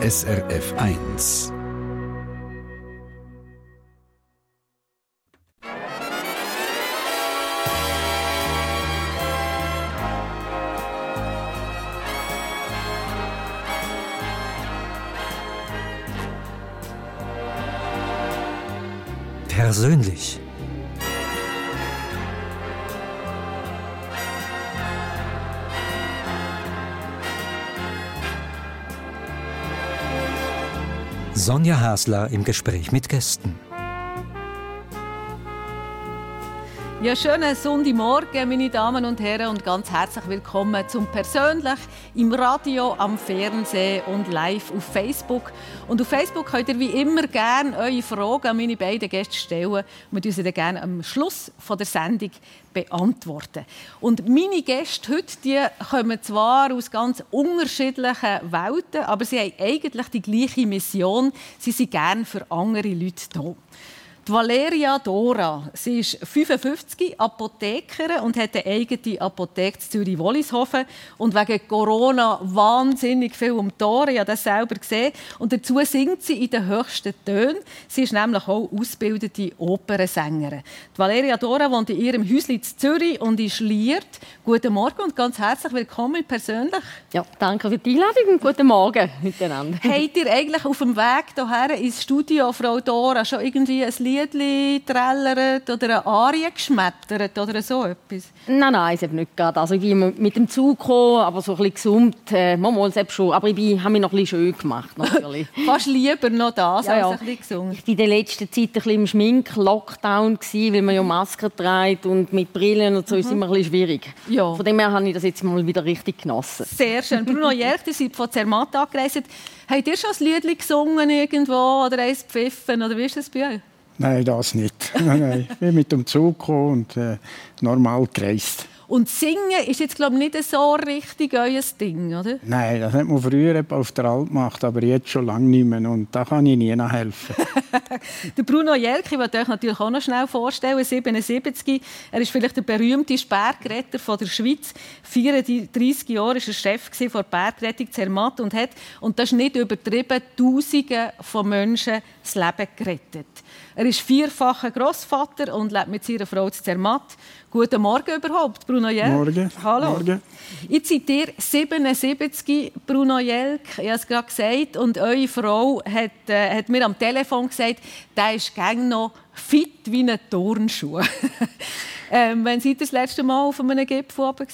SRF 1. Persönlich. Sonja Hasler im Gespräch mit Gästen. Ja, schönen Sonntagmorgen, meine Damen und Herren, und ganz herzlich willkommen zum Persönlich im Radio, am Fernsehen und live auf Facebook. Und auf Facebook könnt ihr wie immer gerne eure Fragen an meine beiden Gäste stellen. Wir sie dann gerne am Schluss der Sendung beantworten. Und meine Gäste heute die kommen zwar aus ganz unterschiedlichen Welten, aber sie haben eigentlich die gleiche Mission. Sie sind gerne für andere Leute da. Die Valeria Dora, sie ist 55, Apothekerin und hat eine eigene Apotheke in Zürich-Wollishofen und wegen Corona wahnsinnig viel um die Ohren. Ich habe das selber gesehen. Und dazu singt sie in den höchsten Tönen. Sie ist nämlich auch ausgebildete Opernsängerin. Die Valeria Dora wohnt in ihrem Häuschen in Zürich und ist liiert. Guten Morgen und ganz herzlich willkommen persönlich. Ja, danke für die Einladung und guten Morgen miteinander. Habt ihr eigentlich auf dem Weg hierher ins Studio, Frau Dora, schon irgendwie ein Lied Liedli trällert oder eine Arie geschmettert oder so etwas? Nein, nein, es nicht gerade. Also ich bin mit dem Zug gekommen, aber so ein bisschen gesummt, äh, manchmal selbst schon. Aber ich habe mich noch ein bisschen schön gemacht, natürlich. Fast lieber noch das, ja, als ja. ein bisschen gesungen. Ich war in der letzten Zeit ein bisschen im Schmink-Lockdown, weil man ja Masken trägt und mit Brillen und so mhm. ist es immer ein bisschen schwierig. Ja. Von dem her habe ich das jetzt mal wieder richtig genossen. Sehr schön. Bruno Jerch, ihr seid von Zermatt angereist. Habt ihr schon ein Lied gesungen irgendwo oder eins gepfiffen oder wie ist das bei euch? Nein, das nicht. nein, nein. Ich bin mit dem Zug gekommen und äh, normal gereist. Und Singen ist jetzt, glaube ich, nicht so richtig euer Ding, oder? Nein, das hat man früher auf der Alp gemacht, aber jetzt schon lange nicht mehr. Und da kann ich nie nachhelfen. der Bruno Jelke, ich euch natürlich auch noch schnell vorstellen, 77. Er ist vielleicht der berühmteste Bergretter der Schweiz. 34 Jahre war er Chef der Bergrettung Zermatt und hat, und das ist nicht übertrieben, Tausende von Menschen das Leben gerettet. Er ist vierfacher Großvater und lebt mit seiner Frau Zermatt. Guten Morgen überhaupt, Bruno Jelk. Morgen. Hallo. Morgen. Jetzt seid ihr 77, Bruno Jelk, ich habe es gerade gesagt, und eure Frau hat, äh, hat mir am Telefon gesagt, der ist gäng noch fit wie ein Turnschuh. ähm, wann seid ihr das letzte Mal auf einem Gipfel oben?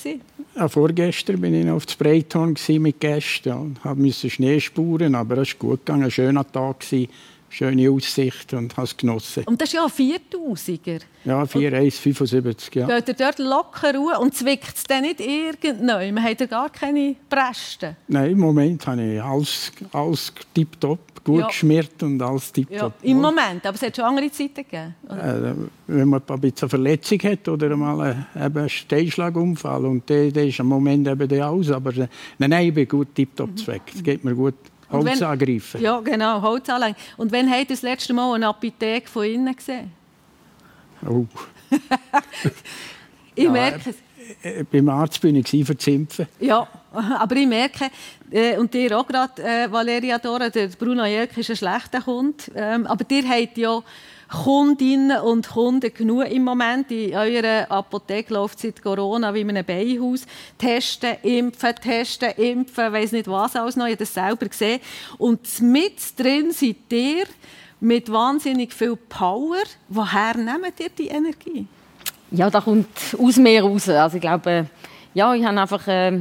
Ja, vorgestern war ich auf dem Spraytorn mit Gästen und musste Schnee spuren, aber es war gut gegangen, ein schöner Tag. Gewesen schöne Aussicht und habe es genossen. Und das ist ja ein 4000er. Ja, 4,175, ja. Geht ihr dort locker ruhen und zwickt es dann nicht irgendwann? Man hat ja gar keine Presten. Nein, im Moment habe ich alles, alles tipptopp, gut ja. geschmiert und alles tipptopp. Ja, Im Moment, aber es hat schon andere Zeiten gegeben? Äh, wenn man ein bisschen Verletzung hat oder mal einen Steinschlagunfall und der, der ist im Moment eben aus, aber äh, nein, nein, ich bin gut tipptopp mhm. zweckt. Es geht mir gut. Holz wenn, angreifen. Ja, genau, Holz anlegen. Und wann habt ihr das letzte Mal eine Apotheke von innen gesehen? Oh. ich ja, merke es. Äh, äh, beim Arzt bin ich für Zimpfen. Ja, aber ich merke, äh, und dir auch gerade, Valeria Dora, der Bruno Jelk ist ein schlechter Kunde, ähm, aber ihr habt ja Kundinnen und Kunden genug im Moment. In eurer Apotheke läuft seit Corona wie in einem Beihaus. Testen, impfen, testen, impfen, weiß nicht was alles noch. Ich habe das selber gesehen. Und mit drin seid ihr mit wahnsinnig viel Power. Woher nehmt ihr die Energie? Ja, da kommt aus mir raus. Also ich glaube, ja, ich habe einfach... Äh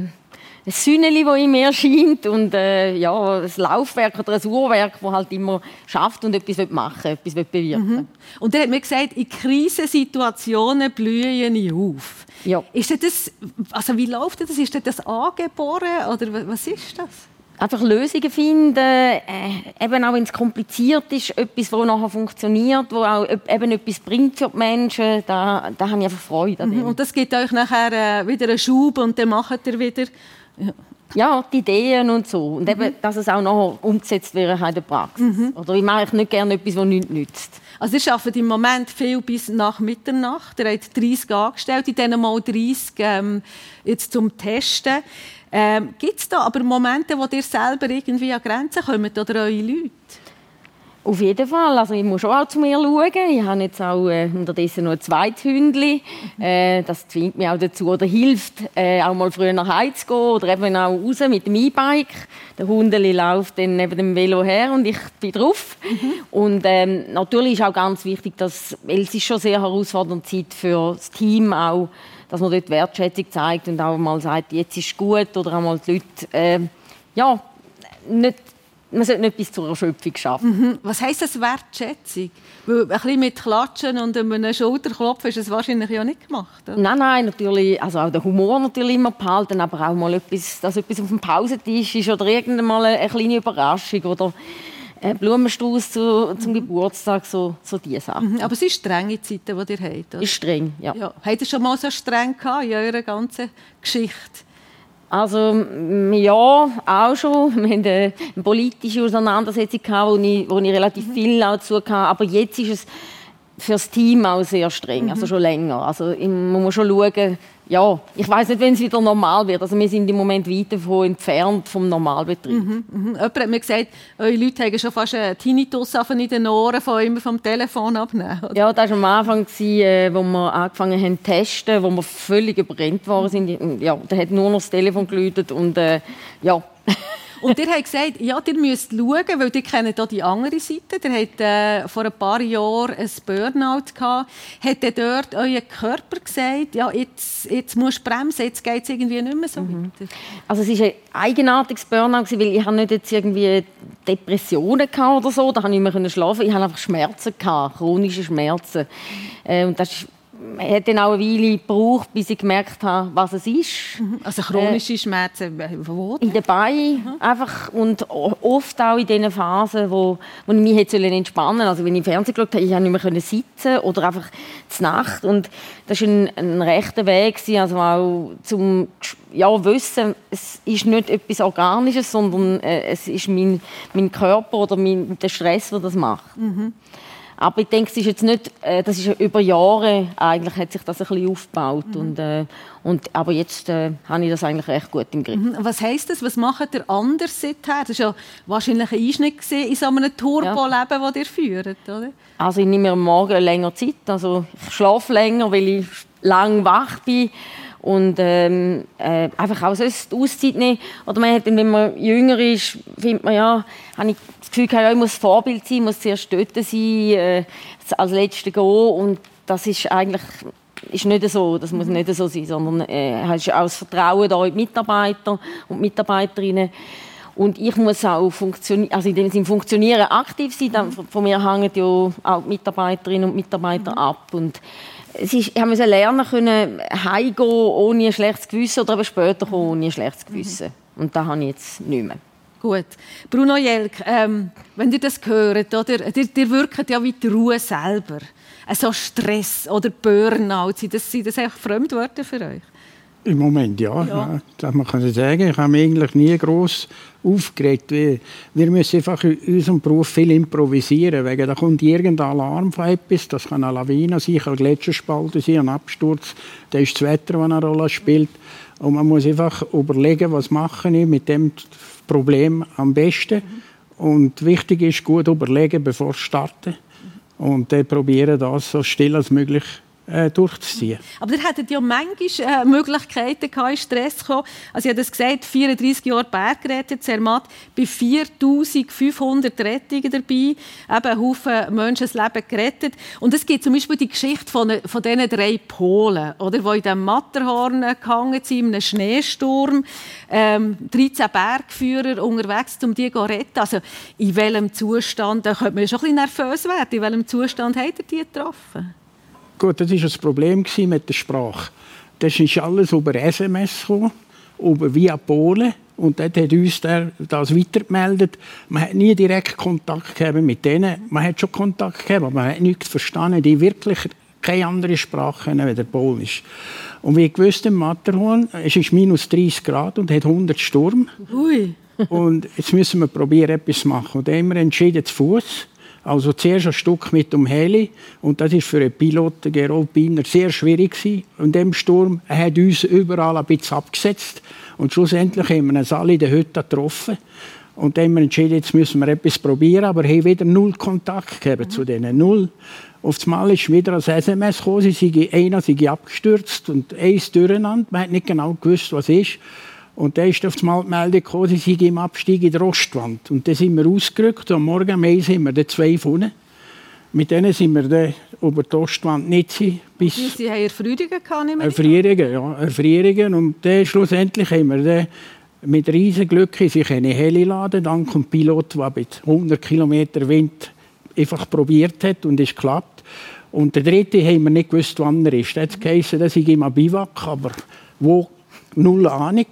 ein Sünneli, das in mir erscheint und äh, ja, ein Laufwerk oder ein Uhrwerk, das halt immer schafft und etwas machen will, etwas bewirken mhm. Und er hat mir gesagt, in Krisensituationen blühe ich auf. Ja. Ist das, also wie läuft das? Ist das angeboren oder was ist das? einfach Lösungen finden, äh, eben auch wenn es kompliziert ist, etwas, das nachher funktioniert, wo auch eben etwas bringt für die Menschen, da, da habe ich einfach Freude an mhm. Und das gibt euch nachher äh, wieder einen Schub und dann macht ihr wieder ja. die Ideen und so. Und eben, mhm. dass es auch noch umgesetzt wird in der Praxis. Mhm. Oder ich mache nicht gerne etwas, das nichts nützt. Also ihr arbeitet im Moment viel bis nach Mitternacht. Ihr habt 30 angestellt, in denen mal 30 ähm, jetzt zum Testen. Ähm, Gibt es da aber Momente, wo ihr selber irgendwie an Grenzen kommt oder eure Leute? Auf jeden Fall. Also ich muss schon auch zu mir schauen. Ich habe jetzt auch äh, unterdessen noch ein zweites Hündchen. Äh, das zwingt mich auch dazu oder hilft, äh, auch mal früher nach Hause zu gehen oder eben auch raus mit dem E-Bike. Der Hundeli läuft dann neben dem Velo her und ich bin drauf. Mhm. Und ähm, natürlich ist auch ganz wichtig, dass, weil es ist schon sehr herausfordernde Zeit für das Team auch, dass man dort Wertschätzung zeigt und auch mal sagt, jetzt ist es gut oder auch mal die Leute äh, ja, nicht man sollte nicht bis zur Erschöpfung schaffen. Mhm. Was heisst das Wertschätzung? Weil ein bisschen mit Klatschen und einem Schulterklopfen ist es wahrscheinlich ja nicht gemacht. Oder? Nein, nein, natürlich, also auch der Humor natürlich immer behalten, aber auch mal etwas, dass etwas auf dem Pausentisch ist oder irgendwann mal eine, kleine Überraschung oder ein Blumenstrauß zu, zum mhm. Geburtstag, so, so diese Sachen. Mhm. Aber es sind strenge Zeiten, die ihr habt, oder? Ist streng, ja. ja. Habt ihr schon mal so streng gehabt in eurer ganzen Geschichte? Also ja, auch schon. Wir hatten eine politische Auseinandersetzung, wo ich, wo ich relativ viel dazu hatte. Aber jetzt ist es für das Team auch sehr streng, also mhm. schon länger. Also man muss schon schauen, ja, ich weiß nicht, wenn es wieder normal wird. Also wir sind im Moment weit davon entfernt vom Normalbetrieb. Mhm, mhm. Jemand hat mir gesagt, eure Leute haben schon fast einen Tinnitus in den Ohren von immer vom Telefon abnehmen. Oder? Ja, das war am Anfang, äh, wo wir angefangen haben zu testen, wo wir völlig überbrennt waren. Ja, da hat nur noch das Telefon geläutet und äh, ja... Und ihr habt gesagt, ja, ihr müsst schauen, weil ihr kennt auch die andere Seite. Ihr habt äh, vor ein paar Jahren ein Burnout gehabt. Hat ihr dort euer Körper gesagt, ja, jetzt, jetzt musst du bremsen, jetzt geht es irgendwie nicht mehr so mhm. weiter? Also es war ein eigenartiges Burnout, weil ich nicht jetzt irgendwie Depressionen oder so, da konnte ich nicht mehr schlafen. Ich hatte einfach Schmerzen, gehabt, chronische Schmerzen. Äh, und das ist hat dann auch eine Weile gebraucht, bis ich gemerkt habe, was es ist. Mhm. Also chronische äh, Schmerzen, wo? In den Beinen. Mhm. Einfach. Und oft auch in diesen Phasen, wo, wo ich mich hätte entspannen sollen. Also wenn ich im Fernsehen geschaut habe, ich nicht mehr sitzen oder einfach zur Nacht. Und das war ein, ein rechter Weg, also auch zum ja, wissen, es ist nicht etwas Organisches, sondern äh, es ist mein, mein Körper oder mein, der Stress, der das macht. Mhm. Aber ich denke, es ist jetzt nicht, äh, das ist über Jahre eigentlich hat sich das ein bisschen aufgebaut mhm. und, äh, und aber jetzt äh, habe ich das eigentlich recht gut im Griff. Mhm. Was heisst das? Was macht ihr anders seither? Das war ja wahrscheinlich ein Einschnitt in so einem Turbo-Leben, ja. das ihr führt, oder? Also ich nehme mir morgen länger Zeit, also ich schlafe länger, weil ich lang wach bin und ähm, äh, einfach auch sonst Auszeit nehmen. Oder man hat, wenn man jünger ist, findet man ja, habe ich Gefühl, ja, ich muss Vorbild sein, muss zuerst dort sein, äh, als Letzte gehen und das ist eigentlich ist nicht so, das muss nicht so sein, sondern äh, hast auch das Vertrauen da in die Mitarbeiter und Mitarbeiterinnen. Und ich muss auch funktionieren, also in dem Sinne funktionieren, aktiv sein. Dann, von mir hängen ja auch die Mitarbeiterinnen und Mitarbeiter mhm. ab. Und es ist, ich musste lernen können, heimgehen ohne ein schlechtes Gewissen oder aber später kommen ohne ein schlechtes Gewissen. Mhm. Und das habe ich jetzt nicht mehr. Gut. Bruno Jelk, ähm, wenn ihr das hört, oder, ihr, ihr wirkt ja wie die Ruhe selber. Also Stress oder Burnout, sind das, sind das einfach Fremdwörter für euch? Im Moment ja, ja. das man kann sagen. Ich habe mich eigentlich nie groß aufgeregt. Wir, wir müssen einfach in unserem Beruf viel improvisieren. Wegen da kommt irgendein Alarm von etwas. Das kann eine Lawine sein, ein Gletscherspalte sein, ein Absturz. Da ist das Wetter, das eine Rolle spielt. Und man muss einfach überlegen, was mache ich mit dem Problem am besten. Mhm. Und wichtig ist, gut überlegen, bevor ich starte. Und dann probieren, das so still als möglich äh, durchzuziehen. Aber ihr hättet ja manchmal äh, Möglichkeiten gehabt, in Stress zu kommen. Also ich habe das gesagt, 34 Jahre Bergrettung, Zermatt, bei 4500 Rettungen dabei, eben Haufen Menschen das Leben gerettet. Und es gibt zum Beispiel die Geschichte von, von diesen drei Polen, oder, die in diesem Matterhorn gehangen sind, in einem Schneesturm, ähm, 13 Bergführer unterwegs, um die zu retten. Also in welchem Zustand, da könnte man schon ein bisschen nervös werden, in welchem Zustand habt ihr die getroffen? Gut, das war das Problem mit der Sprache. Das ist alles über SMS gekommen, über via Polen. Und dort hat uns der das weitergemeldet. Man hat nie direkt Kontakt gehabt mit denen. Man hat schon Kontakt gehabt, aber man hat nichts verstanden, die wirklich keine andere Sprache kennen als Polnisch. Und wie gewusst im Matterhorn, es ist minus 30 Grad und hat 100 Sturm. Ui. und jetzt müssen wir probieren, etwas zu machen. Und dann haben wir entschieden, zu Fuß also zuerst ein Stück mit dem Heli und das ist für einen Piloten, Gerolpiner, sehr schwierig gewesen. Und dem Sturm er hat uns überall ein bisschen abgesetzt Und schlussendlich haben wir uns alle in der Hütte getroffen. Und dann haben wir entschieden, jetzt müssen wir etwas probieren, aber haben wieder null Kontakt gegeben mhm. zu denen. Null. Auf einmal ist wieder ein SMS gekommen, sie sei, einer sei abgestürzt und eins durcheinander. Man hat nicht genau gewusst, was ist. Und dann ist auf einmal die Meldung gekommen, sie sei im Abstieg in der Ostwand. Und dann sind wir ausgerückt und morgen eins haben wir dann zwei gefunden. Mit denen sind wir dann über die Ostwand nicht. Bis Sie haben Erfrierungen gehabt, Erfrierungen, ja. Erfrierungen. Und dann schlussendlich haben wir dann mit riesen Glück sich eine Heli laden, dank dem Pilot, der mit 100 km Wind einfach probiert hat und es klappt. Und der dritte haben wir nicht gewusst, wann er ist. Das heisst, dass ich im Biwak, aber wo null Ahnung.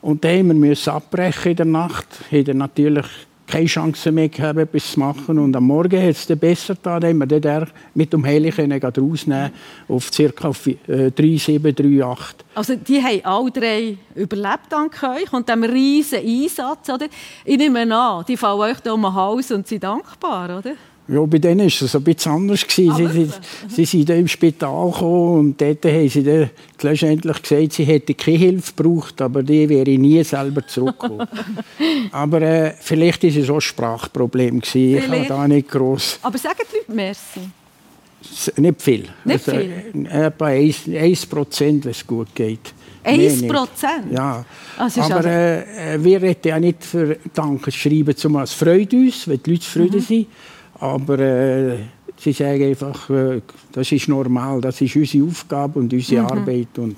Und dann wir abbrechen in der Nacht. Haben natürlich keine Chance mehr gehabt, etwas zu machen. Und am Morgen hat es dann besser getan, haben wir den mit dem Heli rausnehmen auf ca. 3738. Also die haben alle drei überlebt dank euch und diesem riesen Einsatz. Oder? Ich nehme an, die fallen euch da um den Hals und sind dankbar, oder? Ja, bei denen war es ein bisschen anders. Sie, sie, sie sind im Spital gekommen und dort haben sie dann letztendlich gesagt, sie hätten keine Hilfe gebraucht, aber die wäre nie selber zurückgekommen. aber äh, vielleicht war es auch ein Sprachproblem. Gewesen. Ich habe da nicht gross... Aber sagen die Leute Merci? Nicht viel. Nicht also, viel? Etwa 1%, 1 wenn es gut geht. 1 Prozent? Ja. Also aber äh, wir hätten ja nicht für Danke schreiben, zumal es freut uns, wenn die Leute zufrieden mhm. sind. Aber äh, sie sagen einfach, äh, das ist normal, das ist unsere Aufgabe und unsere mhm. Arbeit. Und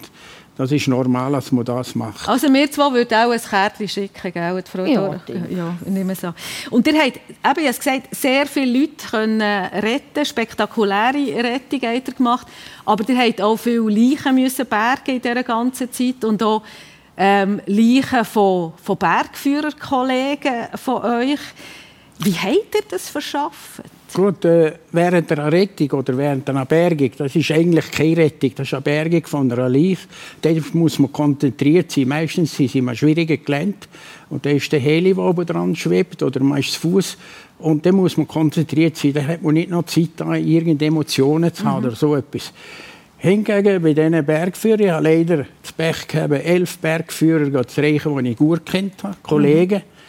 das ist normal, dass man das macht. Also wir zwei würden auch ein Kärtchen schicken, gell, Frau ja, ja, ich nehme es an. Und ihr habt, eben, ich gesagt, sehr viele Leute können retten, spektakuläre Rettung habt ihr gemacht, aber ihr habt auch viele Leichen müssen bergen in dieser ganzen Zeit und auch ähm, Leichen von, von Bergführerkollegen von euch. Wie habt ihr das verschafft? Gut, äh, während einer Rettung oder während einer Bergung, das ist eigentlich keine Rettung, das ist eine Bergung von einer Leiche. Da muss man konzentriert sein. Meistens sind sie schwierigen Gelände und da ist der Heli, der oben dran schwebt oder man ist zu Fuß und da muss man konzentriert sein. Da hat man nicht noch Zeit, da irgendeine Emotionen zu haben mhm. oder so etwas. Hingegen bei diesen Bergführern, ich habe leider das Pech gehabt, elf Bergführer zu reichen, die ich gut kennt habe, Kollegen. Mhm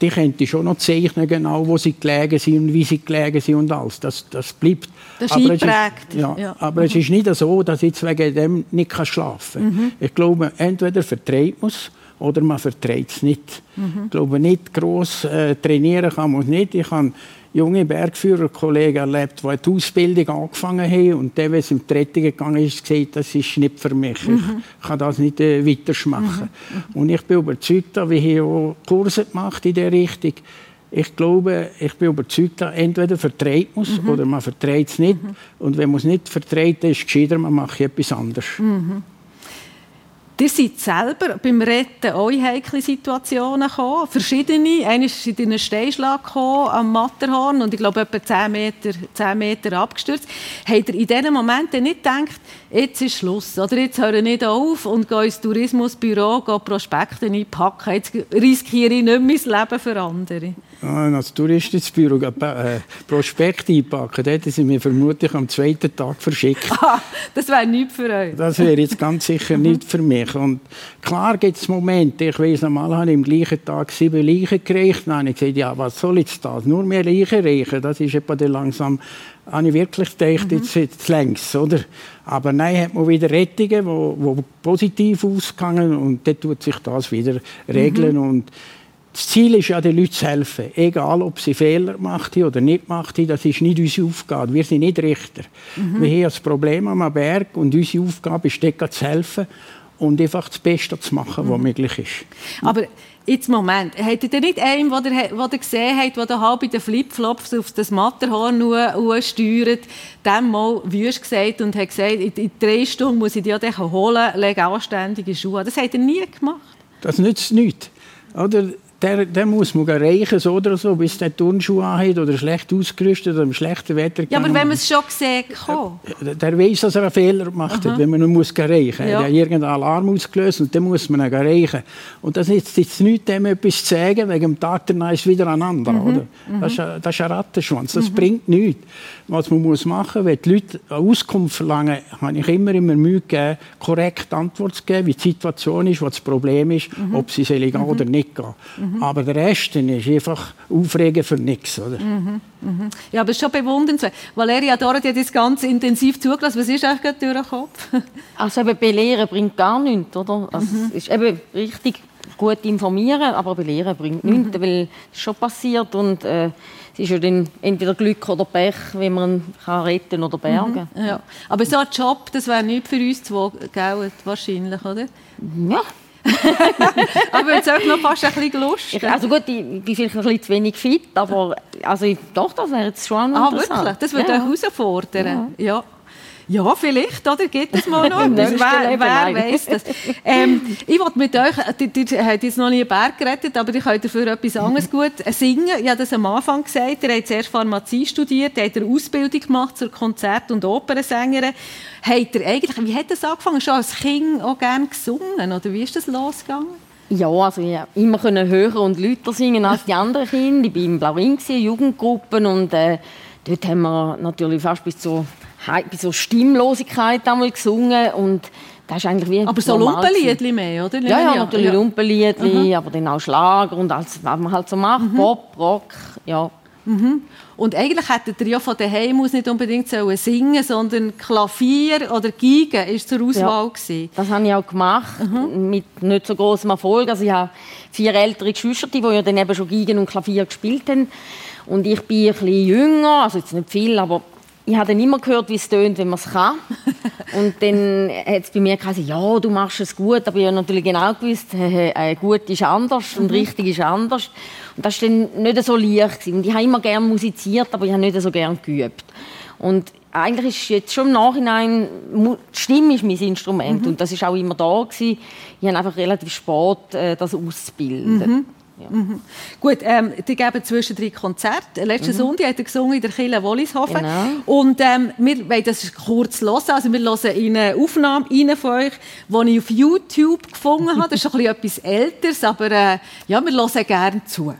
die könnte schon noch zeichnen, genau, wo sie gelegen sind und wie sie gelegen sind und alles. Das, das bleibt. Das ist aber ist, ja, ja, aber mhm. es ist nicht so, dass ich wegen dem nicht schlafen kann. Mhm. Ich glaube, entweder vertreibt man es oder man verträgt es nicht. Mhm. Ich glaube, nicht gross äh, trainieren kann man es nicht. Ich kann junge Bergführerkollegen erlebt, die die Ausbildung angefangen haben und dann, wenn es die Rettung gegangen ist, gesagt, das ist nicht für mich. Mhm. Ich kann das nicht äh, weitermachen. Mhm. Und ich bin überzeugt, wir haben auch Kurse gemacht in dieser Richtung. Ich glaube, ich bin überzeugt, entweder verträgt man es mhm. oder man verträgt es nicht. Mhm. Und wenn man es nicht dann ist es gescheiter, man macht etwas anderes. Ihr seid selber beim Retten auch in heikle Situationen gekommen. Verschiedene. Einer ist in einen Steinschlag gekommen, am Matterhorn und ich glaube etwa 10 Meter, 10 Meter abgestürzt. Habt ihr in diesen Momenten nicht gedacht, jetzt ist Schluss, oder jetzt höre ich nicht auf und gehe ins Tourismusbüro, gehe Prospekte einpacken, jetzt riskiere ich nicht mein Leben für andere? Ah, als Touristenbüro äh, Prospekt einpacken, hätten sie mir vermutlich am zweiten Tag verschickt. Ah, das wäre nichts für euch. Das wäre jetzt ganz sicher nicht für mich. Und klar gibt es Momente, ich weiß normal habe ich am gleichen Tag sieben Leichen gereicht. Dann habe ich gesagt, ja, was soll jetzt das? Nur mehr Leichen reichen? Das ist etwa langsam, habe ich wirklich gedacht, mhm. jetzt, jetzt längs, oder? Aber nein, hat man wieder Rettungen, die positiv ausgegangen und dann tut sich das wieder regeln. Mhm. Und das Ziel ist ja, den Leuten zu helfen. Egal, ob sie Fehler machen oder nicht machen, das ist nicht unsere Aufgabe. Wir sind nicht Richter. Mhm. Wir haben das Problem am Berg und unsere Aufgabe ist, dort zu helfen und einfach das Beste zu machen, was mhm. möglich ist. Aber jetzt Moment, hättet ihr nicht einen, der ihr gesehen habt, der halb in den Flipflops auf das Matterhorn steuert, dem mal wüst gesagt und hat gesagt, in drei Stunden muss ich dich holen, lege anständige Schuhe. Das habt ihr nie gemacht. Das nützt nichts. Oder? Der, der muss man reichen, so oder so, bis der Turnschuhe anhat oder schlecht ausgerüstet oder im schlechten Wetter Ja, aber wenn man es schon gesehen hat. Der, der weiß, dass er einen Fehler gemacht hat, wenn man ihn muss reichen Ja. Er hat irgendeinen Alarm ausgelöst und dann muss man ihn reichen. Und das nützt jetzt nichts, dem etwas zu sagen, wegen dem Tag danach ist wieder ein anderer. Oder? Das, ist ein, das ist ein Rattenschwanz, das bringt nichts. Was man muss machen, wenn die Leute eine Auskunft verlangen, habe ich immer, immer Mühe gegeben, korrekt Antwort zu geben, wie die Situation ist, was das Problem ist, ob sie soll gehen oder nicht gehen. Aber der Rest dann ist einfach Aufregen für nichts. Oder? Ja, aber es ist schon bewundernswert. Valeria die hat jetzt ganz intensiv zugelassen. Was ist eigentlich gerade durch den Kopf? Also eben belehren bringt gar nichts, oder? Also es ist eben richtig gut informieren, aber belehren bringt nichts, weil es ist schon passiert und äh, es ist ja dann entweder Glück oder Pech, wenn man ihn kann retten oder bergen Ja. Aber so ein Job, das wäre nicht für uns zwei, gell, wahrscheinlich, oder? Ja. Aber jetzt auch noch fast ein bisschen Lust. Ich, also gut, ich bin vielleicht ein bisschen zu wenig fit, aber also ich, doch, das wäre jetzt schon Ah, interessant. wirklich? Das würde ja. euch herausfordern? Ja. ja. Vielleicht, oder? Gibt es mal noch etwas? Wer, wer weiss das? Ähm, ich wollte mit euch, die, die habt jetzt noch nie einen Berg gerettet, aber ich könnt dafür etwas anderes gut singen. Ich habe das am Anfang gesagt, ihr habt zuerst Pharmazie studiert, habt eine Ausbildung gemacht zur Konzert- und Opernsängerin. Habt ihr eigentlich, wie hat das angefangen? Schon als Kind auch gerne gesungen, oder wie ist das losgegangen? Ja, also ich konnte immer können höher und lauter singen als die anderen Kinder. Ich war im Blauring, Jugendgruppen und äh, dort haben wir natürlich fast bis zur, Bis zur Stimmlosigkeit einmal gesungen und das ist eigentlich wie Aber so. Lumpenliedli mehr, oder? Ja, ja, natürlich an. Lumpenliedli, aber dann auch Schlager und alles, was man halt so macht, Pop, Rock, ja. Und eigentlich hättet ihr ja von daheim aus nicht unbedingt singen sondern Klavier oder Geige war zur Auswahl. gewesen. Das habe ich auch gemacht, mit nicht so großem Erfolg. Also ich habe vier ältere Geschwister, die ja dann eben schon Geigen und Klavier gespielt haben. Und ich bin ein bisschen jünger, also jetzt nicht viel, aber ich habe dann immer gehört, wie es tönt, wenn man es kann. Und dann hat es bei mir gesagt, ja, du machst es gut, aber ich habe natürlich genau gewusst, äh, äh, gut ist anders und richtig ist anders. Und das war dann nicht so leicht. gewesen. Und ich habe immer gerne musiziert, aber ich habe nicht so gerne geübt. Und eigentlich ist jetzt schon im Nachhinein, die Stimme ist mein Instrument und das ist auch immer da gewesen. Ich habe einfach relativ spät äh, das auszubilden. Gut, ähm, die geben zwischendrin Konzerte. Letzten Sonntag hat er gesungen in der Kirche Wollishofen. Genau. Und ähm, wir wollen das kurz hören. Also wir hören in eine Aufnahme rein von euch, die ich auf YouTube gefunden habe. Das ist schon ein bisschen etwas Älteres, aber äh, ja, wir hören gerne zu.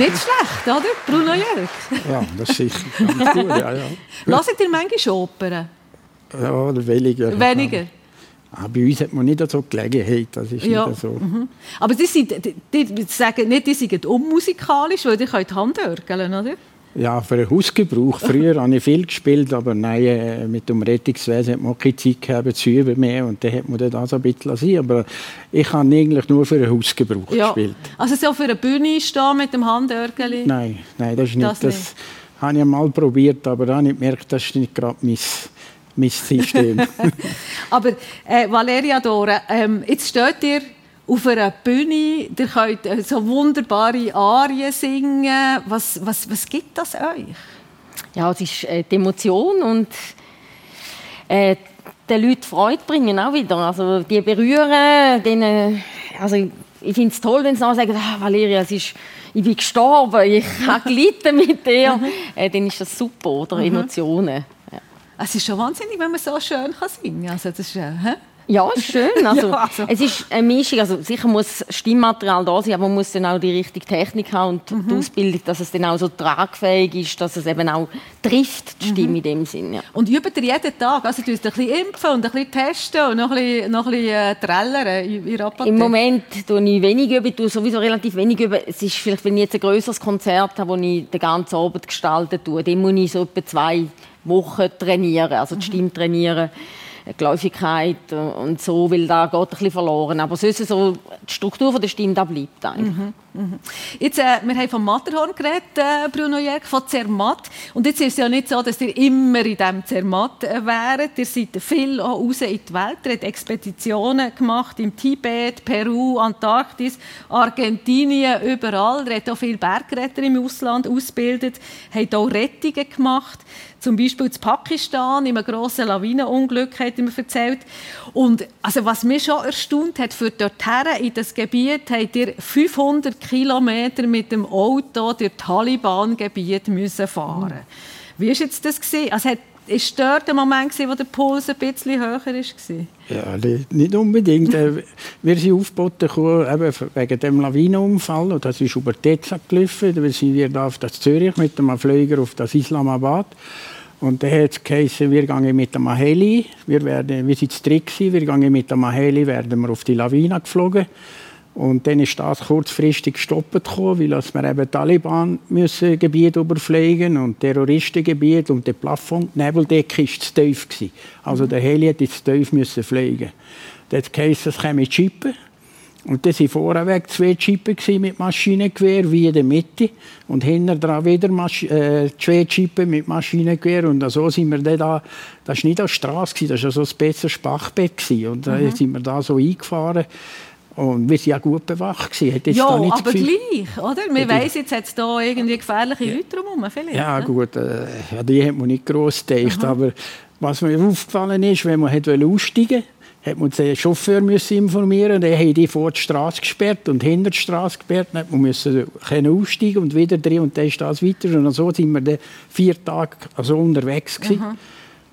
Nicht schlecht, oder? Bruno Jörg. Ja, das ist sicher ganz gut. Ja, ja. Hört ihr manchmal Opern? ja oder weniger. Weniger? Ah, bei uns hat man nicht so Gelegenheit, das ist Ja. nicht so. Mhm. Aber die, sind, die, die sagen nicht, die sind unmusikalisch, weil die können Handörgeln, oder? Ja, für den Hausgebrauch. Früher habe ich viel gespielt, aber nein, äh, mit dem Rettungswesen hat man auch keine Zeit gehabt zu üben mehr und dann hat man das ein bisschen lassen. Aber ich habe eigentlich nur für den Hausgebrauch Ja. gespielt. Also so für eine Bühne stehen mit dem Handörgeli? Nein, nein, das ist nicht. Das Das, habe ich mal probiert, aber dann habe ich gemerkt, das ist nicht gerade mein, mein System. Aber äh, Valeria Dora, ähm, jetzt steht ihr auf einer Bühne, ihr könnt äh, so wunderbare Arien singen. Was, was, was gibt das euch? Ja, es ist äh, die Emotion und äh, den Leuten Freude bringen auch wieder. Also die berühren, denen, also ich, finde es toll, wenn sie sagen, ah, Valeria, es ist, ich bin gestorben, ich habe gelitten mit dir. äh, dann ist das super, oder? Emotionen. Ja. Es ist schon wahnsinnig, wenn man so schön kann singen kann. Also das ist, äh, hä? Ja, ist schön. Also, Ja, also. Es ist eine Mischung. Also, sicher muss Stimmmaterial da sein, aber man muss dann auch die richtige Technik haben und Mhm. die Ausbildung, dass es dann auch so tragfähig ist, dass es eben auch trifft, die Mhm. Stimme in dem Sinn. Ja. Und übt ihr jeden Tag? Also du ein bisschen impfen und ein bisschen testen und noch ein bisschen, noch ein bisschen äh, trällern in Apotheke? Im Moment tue ich wenig üben, tue sowieso relativ wenig üben. Es ist vielleicht, wenn ich jetzt ein größeres Konzert habe, wo ich den ganzen Abend gestalten tue, dann muss ich so etwa zwei Wochen trainieren, also die Stimme trainieren. Geläufigkeit und so, weil da geht ein bisschen verloren. Aber sonst so, die Struktur der Stimme, da bleibt eigentlich. Mhm. Mhm. Jetzt, äh, wir haben vom Matterhorn geredet, äh, Bruno Jörg, von Zermatt. Und jetzt ist es ja nicht so, dass ihr immer in diesem Zermatt äh, wäret. Ihr seid viel auch raus in die Welt. Ihr habt Expeditionen gemacht im Tibet, Peru, Antarktis, Argentinien, überall. Ihr habt auch viele Bergretter im Ausland ausgebildet, habt auch Rettungen gemacht. Zum Beispiel in Pakistan, in einem grossen Lawinenunglück, hat er mir erzählt. Und also, was mich schon erstaunt hat, für dorthin in das Gebiet habt ihr 500 Kilometer mit dem Auto durch Taliban-Gebiet müssen fahren. Wie war jetzt das gewesen? Also, hat ist dort der Moment, wo der Puls ein bisschen höher war? Ja, nicht unbedingt. Äh, wir sind aufgeboten eben wegen dem Lawinenunfall. Und das ist über Teza gelaufen. Dann sind wir da auf das Zürich mit dem Flieger auf das Islamabad. Und dann hat es geheißen, wir gehen mit dem Heli. Wir, werden, wir sind zu dritt, wir gehen mit dem Heli werden wir auf die Lawine geflogen. Und dann ist das kurzfristig gestoppt gekommen, weil wir eben Taliban müssen Gebiet überfliegen und Terroristengebiet und der Plafond, die Nebeldecke war zu tief. Gewesen. Also der Heli musste zu tief müssen fliegen. Dann heisst es, käme Chippen. Und dann waren vorweg zwei Chippen mit Maschinengewehr, wie in der Mitte. Und hinten dran wieder Masch äh, zwei Chippen mit Maschinengewehr. Und so sind wir dann da, das war nicht eine Straße, das war so ein besseres Spachbett. Und da mhm. sind wir da so eingefahren. Und wir waren ja gut bewacht. Ja, aber Gefühl, gleich, oder? Man weiss, jetzt hat es da irgendwie gefährliche ja. Leute drumherum, vielleicht. Ja, ne? gut, äh, ja, die hat man nicht gross gedacht. Aha. Aber was mir aufgefallen ist, wenn man aussteigen wollte, hat man den Chauffeur müssen informieren Der hat die vor die Straße gesperrt und hinter die Straße gesperrt. Dann man musste aussteigen und wieder drin und dann ist das weiter. Und so sind wir dann vier Tage also unterwegs gewesen. Mhm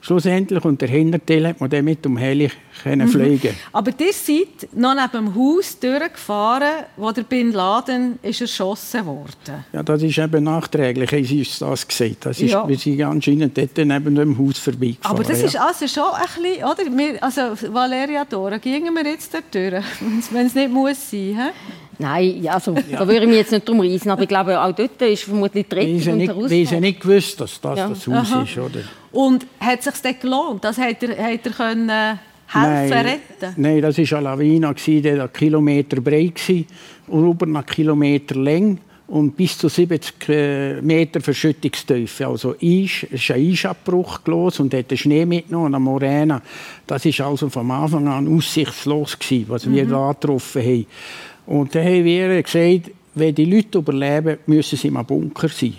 schlussendlich. Und der Hinterteil hat man dann mit dem Heli mhm. fliegen Aber ihr seid noch neben dem Haus durchgefahren, wo der Bin Laden ist erschossen wurde. Ja, das ist eben nachträglich, ist das gesehen. Das ist, ja. Wir sind anscheinend dort neben dem Haus vorbeigefahren. Aber das ist also schon ein bisschen, oder? Wir, also Valeria Dora, gingen wir jetzt dort durch, wenn es nicht muss sein, he? Nein, also, ja. da würde ich mich jetzt nicht drum reisen, aber ich glaube, auch dort ist vermutlich die Rettung und der Ausfall. Wir haben nicht gewusst, dass das ja. das Haus Aha. ist, oder? Und hat es sich das gelohnt? Das hat er, hat er können äh, helfen, nein, retten? Nein, das war eine Lawine, die war Kilometer breit und über einen Kilometer lang und bis zu 70 äh, Meter Verschüttungstiefe. Also Eis, es ist ein Eisabbruch los und hat den Schnee mitgenommen, eine Moräne. Das war also von Anfang an aussichtslos, gewesen, was mhm. wir da getroffen haben. Und dann haben wir gesagt, wenn die Leute überleben, müssen sie im Bunker sein.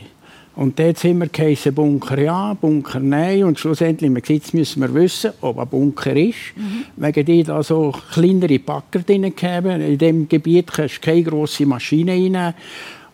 Und dort sind wir geheißen, Bunker ja, Bunker nein. Und schlussendlich haben wir müssen wir wissen, ob ein Bunker ist. Mhm. Wegen die da so kleinere Packer drin haben. In diesem Gebiet kannst du keine grosse Maschine reinnehmen.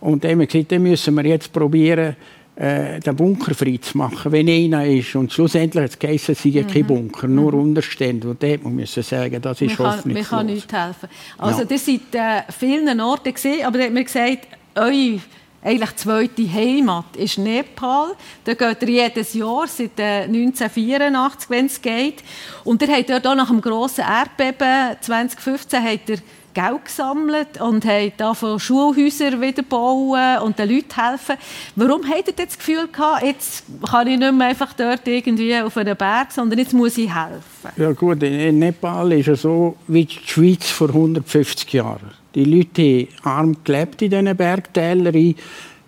Und dann haben wir gesagt, dann müssen wir jetzt probieren, äh, den Bunker frei zu machen, wenn einer ist. Und schlussendlich hat es geheißen, es sei mhm. kein Bunker, nur mhm. Unterstände. Und dort muss man sagen, das ist man kann, Man kann nicht helfen. Also, ja. das sind äh, vielen Orten gesehen, aber da hat man gesagt, eure eigentlich zweite Heimat ist Nepal. Da geht er jedes Jahr, seit 1984, wenn es geht. Und er hat dort auch nach dem grossen Erdbeben 2015 hat er Geld gesammelt und hat von Schulhäuser wieder bauen und den Leuten helfen. Warum hat er das Gefühl gehabt, jetzt kann ich nicht mehr einfach dort irgendwie auf einem Berg, sondern jetzt muss ich helfen? Ja gut, in Nepal ist es so wie die Schweiz vor 150 Jahren. Die Leute haben arm gelebt in diesen Bergtälern,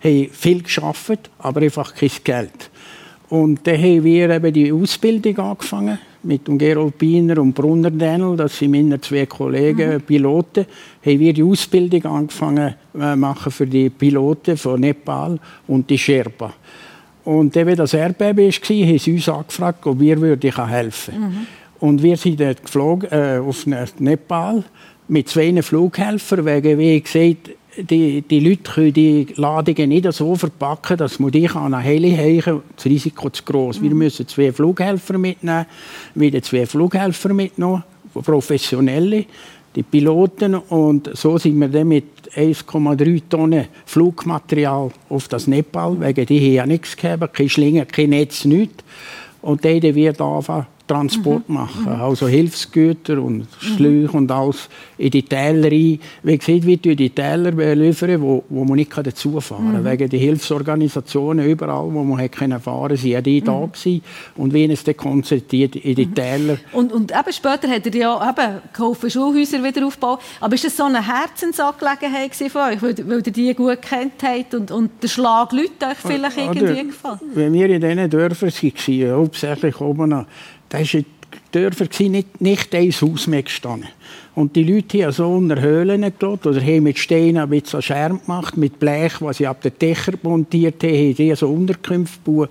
haben viel geschafft, aber einfach kein Geld. Und dann haben wir eben die Ausbildung angefangen mit dem Gerold Biener und Brunner Daniel, das sind meine zwei Kollegen, mhm. Piloten, haben wir die Ausbildung angefangen äh, machen für die Piloten von Nepal und die Sherpa. Und dann, als das Erdbeben war, haben sie uns angefragt, ob wir helfen würden. Mhm. Und wir sind dort geflogen, äh, auf Nepal mit zwei Flughelfern, wegen, wie gesagt, die, die Leute können die Ladungen nicht so verpacken, dass man die an eine Heli heichen Das Risiko zu groß. Mhm. Wir müssen zwei Flughelfer mitnehmen, wieder zwei Flughelfer mitnehmen, professionelle, die Piloten. Und so sind wir dann mit 1,3 Tonnen Flugmaterial auf das Nepal, wegen die haben ja nichts gehabt, keine Schlinge, kein Netz, nichts. Und dann wird anfangen, Transport mhm. machen. Mhm. Also Hilfsgüter und Schläuche mhm. und alles in die Täler rein. Wie gesagt, wir liefern die Täler liefern, wo, wo man nicht dazu fahren kann. Mhm. Wegen der Hilfsorganisationen überall, wo man fahren konnte, sind ja die da mhm. gewesen. Und wir es dann konzentriert in die mhm. Täler. Und, und eben später hat er ja eben geholfen, Schulhäuser wieder aufbauen. Aber ist das so eine Herzensangelegenheit von euch, weil, weil ihr die gut kennt habt und, und der Schlag Leute euch vielleicht irgendwie gefallen? Wenn wir in diesen Dörfern waren, hauptsächlich oben an da ist in Dörfern nicht, nicht ein Haus mehr gestanden. Und die Leute haben so unter Höhlen gelassen oder haben mit Steinen ein bisschen Scherm gemacht, mit Blech, was sie ab den Dächern montiert haben, haben die so Unterkünfte gebaut.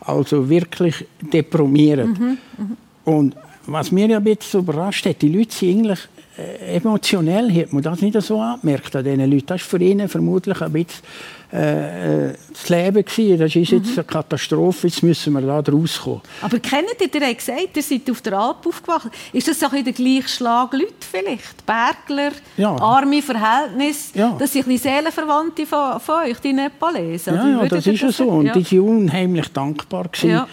Also wirklich deprimierend. Mhm, mh. Und was mir ein bisschen überrascht hat, die Leute sind eigentlich äh, emotionell, hat man das nicht so angemerkt an diesen Leuten. Das war für ihnen vermutlich ein bisschen äh, äh, das Leben gewesen. Das ist jetzt eine Katastrophe, jetzt müssen wir da rauskommen. Aber kennt ihr, ihr habt gesagt, ihr seid auf der Alp aufgewacht. Ist das auch in der gleichen Schlag Leute vielleicht? Bergler, ja. arme Verhältnisse, ja. das sind ein Seelenverwandte von, von euch, die Nepalesen? Ja, ja das ist ja so. Und die sind unheimlich dankbar gewesen. Ja.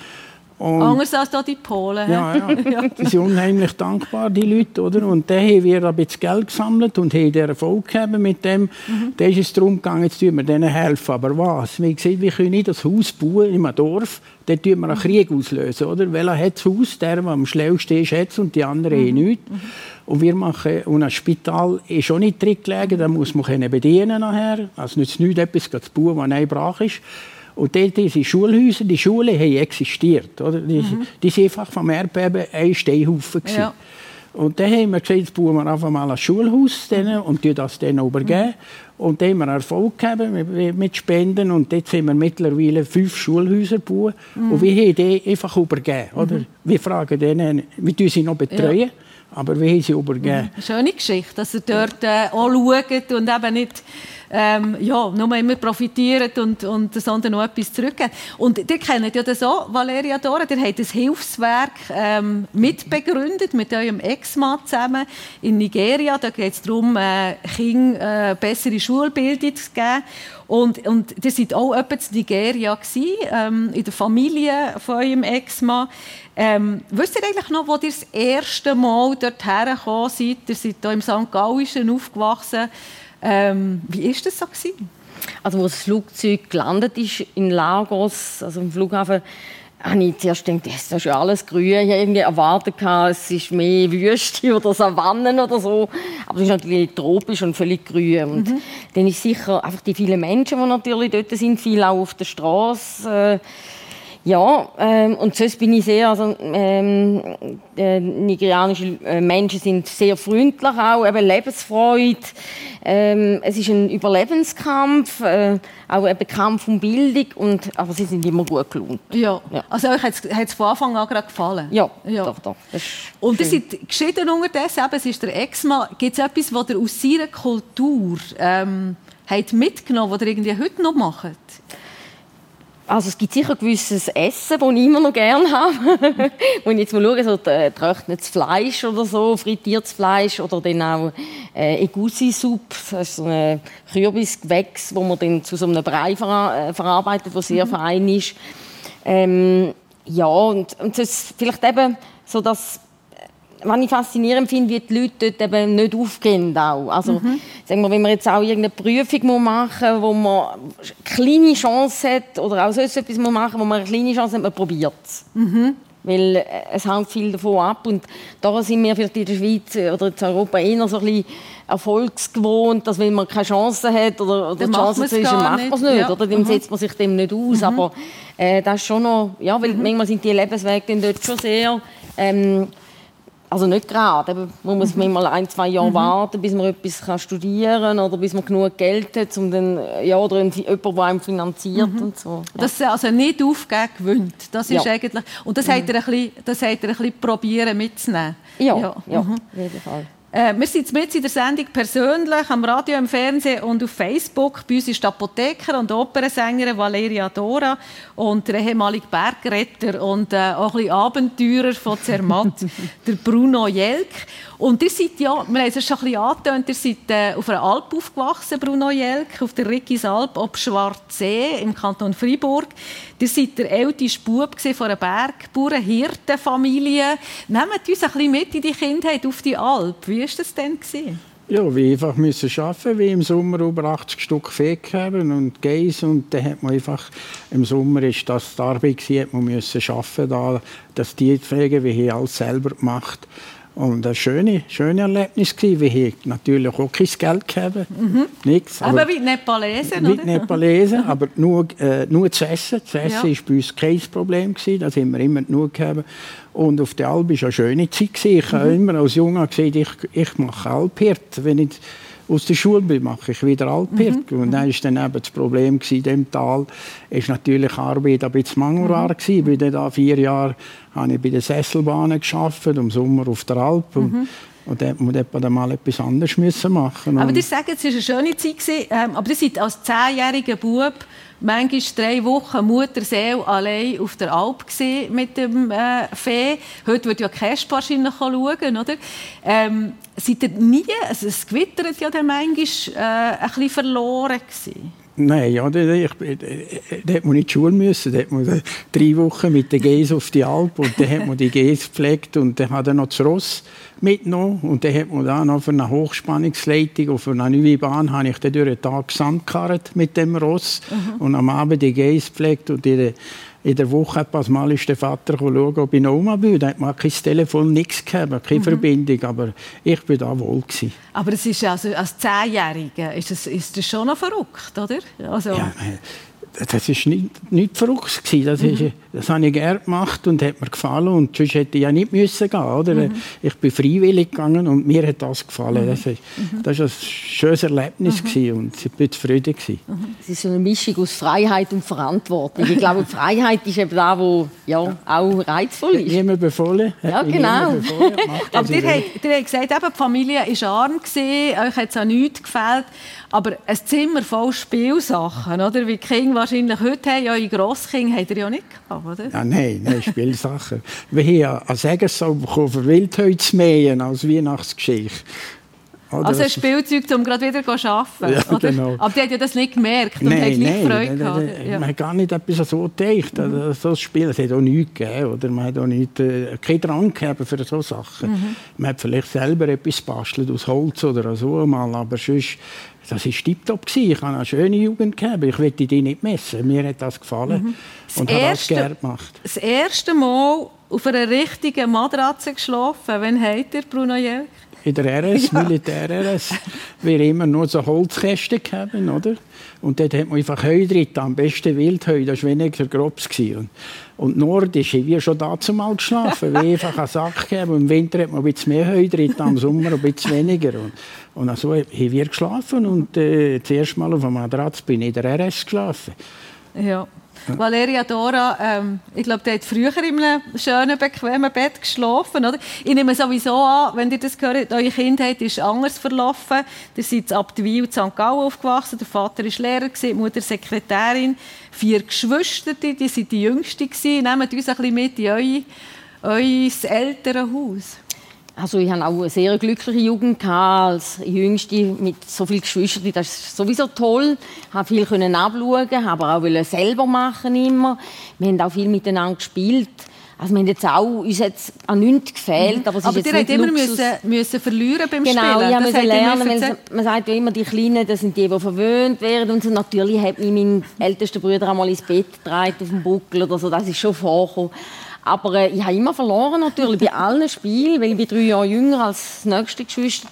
Und Anders als da die Polen. Ja, ja. Die sind unheimlich dankbar, die Leute. Oder? Und dann haben wir ein bisschen Geld gesammelt und haben den Erfolg gehabt mit dem. Mhm. Dann ist es darum gegangen, jetzt tun wir denen helfen. Aber was? Wir, gesehen, wir können nicht das Haus bauen in einem Dorf, dann tun wir einen Krieg auslösen. Oder? Welcher hat das Haus? Der, der am schnellsten ist, hat und die anderen mhm. nichts. Mhm. Und wir machen, und ein Spital ist auch nicht drin gelegen, da muss man bedienen nachher. Also nützt nichts, etwas zu bauen, was nicht brach ist. Und dort diese Schulhäuser, die Schulen haben existiert. Oder? Die, mhm. die sind einfach vom Erdbeben ein Steinhaufen. Ja. Und dann haben wir gesagt, jetzt bauen wir einfach mal ein Schulhaus denen und tun das dann übergeben. Mhm. Und dann haben wir Erfolg gehabt mit, Spenden und jetzt sind wir mittlerweile fünf Schulhäuser gebaut. Mhm. Und wir haben die einfach übergeben. Oder? Mhm. Wir fragen denen, wir tun sie noch betreuen. Ja. Aber haben sie übergeben. Schöne Geschichte, dass ihr dort äh, auch schaut und eben nicht ähm, ja, nur immer profitieren und, und sondern noch etwas zurückgeben. Und ihr kennt ja das auch, Valeria Dora, ihr habt das Hilfswerk ähm, mitbegründet mit eurem Ex-Mann zusammen in Nigeria. Da geht es darum, äh, Kindern äh, bessere Schulbildung zu geben. Und, und ihr seid auch etwa in Nigeria gewesen, ähm, in der Familie von eurem Ex-Mann. Ähm, wisst ihr eigentlich noch, wo ihr das erste Mal dorthin gekommen seid? Ihr seid hier im St. Gallischen aufgewachsen. Ähm, wie war das so? Gewesen? Also, als das Flugzeug gelandet ist in Lagos, also im Flughafen, habe ich zuerst gedacht, das ist ja alles grün. Ich habe irgendwie erwartet, es ist mehr Wüste oder Savannen oder so. Aber es ist natürlich tropisch und völlig grün. Und mhm. dann ist sicher einfach die vielen Menschen, die natürlich dort sind, viel auch auf der Straße. Äh, ja, ähm, und sonst bin ich sehr, also ähm, äh, nigerianische äh, Menschen sind sehr freundlich auch, eben Lebensfreude. Ähm, es ist ein Überlebenskampf, äh, auch ein Kampf um Bildung, und, aber sie sind immer gut gelaunt. Ja. ja. also euch hat es von Anfang an gerade gefallen? Ja, ja. doch, doch. und ihr seid geschieden unterdessen, eben, es ist der Ex-Mann. Gibt es etwas, was ihr aus seiner Kultur ähm, habt mitgenommen, was ihr irgendwie heute noch macht? Also es gibt sicher gewisses Essen, das ich immer noch gerne habe. Wenn ich jetzt mal schaue, so getrocknetes Fleisch oder so, frittiertes Fleisch oder dann auch äh, Egusi-Suppe, das ist so ein Kürbisgewächs, wo man dann zu so einem Brei ver äh, verarbeitet, der sehr mhm. fein ist. Ähm, ja, und, und das vielleicht eben so das was ich faszinierend finde, wie die Leute dort eben nicht aufgehen. Auch. Also, mhm. sagen wir, wenn man jetzt auch irgendeine Prüfung machen muss, wo man eine kleine Chance hat, oder auch sonst etwas machen muss, wo man eine kleine Chance hat, man probiert es. Mhm. Weil äh, es hängt viel davon ab. Und da sind wir in der Schweiz oder in Europa eher so ein bisschen erfolgsgewohnt, dass wenn man keine Chance hat oder, oder die Chance ist, dann macht man es nicht. Ja. Oder dann mhm. setzt man sich dem nicht aus. Mhm. Aber äh, das ist schon noch, ja, weil mhm. manchmal sind die Lebenswege dort schon sehr ähm, also nicht gerade. Man muss mhm. mal ein, zwei Jahre mhm. warten, bis man etwas kann studieren kann oder bis man genug Geld hat, um dann, ja, oder jemanden, der einem finanziert mhm. und so. Ja. Das ist also nicht aufgeben gewöhnt. Das ist ja. eigentlich, und das mhm. hat er ein bisschen, das hat er ein bisschen probieren mitzunehmen. Ja, ja. ja mhm. auf jeden Fall. Äh, wir sind jetzt in der Sendung persönlich, am Radio, im Fernsehen und auf Facebook. Bei uns ist die Apotheker und Opernsängerin Valeria Dora und der ehemalige Bergretter und äh, auch ein bisschen Abenteurer von Zermatt, der Bruno Jelk. Und ihr seid ja, wir haben es schon ein bisschen angetönt, ihr seid äh, auf einer Alp aufgewachsen, Bruno Jelk, auf der Rickisalp ob Schwarzsee im Kanton Freiburg. Ihr seid der älteste Bub von einer Bergbauern-Hirtenfamilie. Nehmt uns ein bisschen mit in die Kindheit auf die Alp. Wie war das denn? Gewesen? Ja, wir einfach müssen arbeiten, wie im Sommer über 80 Stück Feg haben und Geiss und dann hat man einfach, im Sommer ist das die Arbeit gewesen, hat man müssen arbeiten, da, das Tier pflegen, wir haben alles selber gemacht. Und ein schönes, schönes Erlebnis war. Wir haben natürlich auch kein Geld gehabt. Mhm. Nichts. Aber, aber wie Nepalesen, Wie die Nepalesen, aber nur, äh, nur zu essen. Zu essen war ja. bei uns kein Problem. Gewesen. Das haben wir immer genug gehabt. Und auf der Alp war eine schöne Zeit. Gewesen. Ich mhm. habe immer als Junge gesagt, ich, ich mache Alphirt. Wenn ich aus der Schule bin, mache ich wieder Alphirt. Mhm. Und dann war dann eben das Problem gewesen, in diesem Tal, ist natürlich Arbeit ein bisschen mangelbar mhm. gewesen. Ich bin da vier Jahre habe ich bei den Sesselbahnen gearbeitet, im Sommer auf der Alp. Mhm. Und da musste man mal etwas anderes machen. Aber ich sage, es war eine schöne Zeit. Ähm, aber ihr seid als zehnjähriger Bub manchmal drei Wochen Mutterseele allein auf der Alp mit dem äh, Fee. Heute wird ja Kesp wahrscheinlich schauen, oder? Ähm, seid ihr nie, also es gewittert ja dann manchmal, äh, ein bisschen verloren gewesen? Nein, ja, da, ich, da hat man nicht Schule müssen. Da hat man drei Wochen mit den Gäs auf die Alp und dann hat man die Gäs gepflegt und dann hat er noch das Ross mitgenommen und dann hat man da noch für eine Hochspannungsleitung auf eine neue Bahn habe ich dann durch den Tag gesamtkarrt mit dem Ross mhm. und am Abend die Gäs gepflegt und die in der Woche etwas Mal ist der Vater schauen, ob ich noch Oma bin. Da hat man kein Telefon, nichts gehabt, keine mhm. Verbindung, aber ich bin da wohl gewesen. Aber es ist also als Zehnjähriger ist das, ist das schon noch verrückt, oder? Also ja, das war nicht, nicht verrückt. Das, ist, mhm. das habe ich gerne gemacht und hat mir gefallen. Und sonst hätte ich ja nicht müssen gehen oder? Mhm. Ich bin freiwillig gegangen und mir hat das gefallen. Mhm. Das, war, mhm. das war ein schönes Erlebnis mhm. und ich war zufrieden. Mhm. Es ist so eine Mischung aus Freiheit und Verantwortung. Ich glaube, Freiheit ist eben da, wo ja, ja. auch reizvoll ist. Niemand befohlen. Ja, genau. Befohlen, Aber ihr habt, ihr habt gesagt, eben, die Familie war arm, gewesen, euch hat es an nichts gefällt. Aber ein Zimmer voll Spielsachen, oder? Wie die Kinder wahrscheinlich heute haben, ja, eure Grosskinder habt ihr ja nicht gehabt, oder? Ja, nein, nein, Spielsachen. Wir haben ja ein Segensau bekommen, für Wildheu zu mähen als Weihnachtsgeschichte. Oder? Also ein Spielzeug, um gerade wieder zu arbeiten. Ja, genau. Aber die hat ja das nicht gemerkt und nein, hat nicht Freude gehabt. Ja. Man hat gar nicht etwas so gedacht, mhm. so ein Spiel. Es hat auch nichts gegeben. Oder? Man hat auch nicht, äh, keinen Drang gehabt für solche Sachen. Mhm. Man hat vielleicht selber etwas bastelt aus Holz oder so mal, aber sonst das war tiptop. Ich hatte eine schöne Jugend. Gehabt. Ich möchte die nicht messen. Mir hat das gefallen mhm. das und habe das gerne gemacht. Das erste Mal auf einer richtigen Matratze geschlafen. Wann habt ihr, Bruno Jelk? In der RS, ja. Militär-RS. Wir immer nur so Holzkästen gehabt, oder? Und dort hat man einfach Heu drin, am besten Wildheu, das war weniger Grobs. Und, und nordisch, wie schon dazu mal geschlafen, wie einfach einen Sack gegeben. Im Winter hat man ein bisschen mehr Heu am Sommer ein bisschen weniger. Und, und so haben wir geschlafen und äh, das erste Mal auf dem Matratz bin ich in der RS geschlafen. Ja. Valeria Dora, ähm, ich glaube, die hat früher in einem schönen, bequemen Bett geschlafen. Oder? Ich nehme sowieso an, wenn ihr das hört, eure Kindheit ist anders verlaufen. Ihr seid ab Weil in St. Gallen aufgewachsen, der Vater war Lehrer, die Mutter Sekretärin, vier Geschwister, die sind die Jüngsten. Nehmt uns ein bisschen mit in euer, euer Elternhaus. Also ich hatte auch eine sehr glückliche Jugend als Jüngste mit so vielen Geschwistern. Das ist sowieso toll. Ich konnte viel abschauen, aber auch selber machen immer. Wir haben auch viel miteinander gespielt. Also wir haben jetzt auch, uns jetzt an nichts gefehlt, mhm. aber es aber ist jetzt nicht immer müssen, müssen verlieren beim genau, Spielen. Genau, ich musste lernen, weil man sagt ja immer, die Kleinen, das sind die, die verwöhnt werden und so. Natürlich hat mich mein ältester Bruder einmal ins Bett getragen, auf dem Buckel oder so, das ist schon vorgekommen. Aber äh, ich habe immer verloren natürlich bei allen Spielen, weil ich bin drei Jahre jünger als das nächste Geschwister.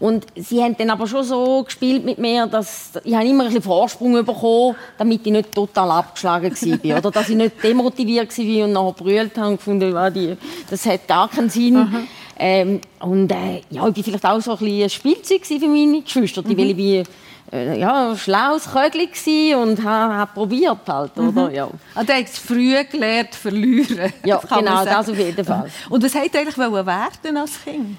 Und sie haben dann aber schon so gespielt mit mir, dass ich immer ein bisschen Vorsprung bekommen, damit ich nicht total abgeschlagen war. oder dass ich nicht demotiviert war und nachher brüllt habe und gefunden, das hat gar keinen Sinn. Ähm, und äh, ja, ich war vielleicht auch so ein, bisschen ein Spielzeug für meine Geschwister, mhm. weil ich ja, schlaues Kögli und habe hab probiert halt, mhm. oder? Ja. Also, du hast früh gelernt verlieren. Ja, genau, das auf jeden Fall. Und was wollt ihr eigentlich werden als Kind?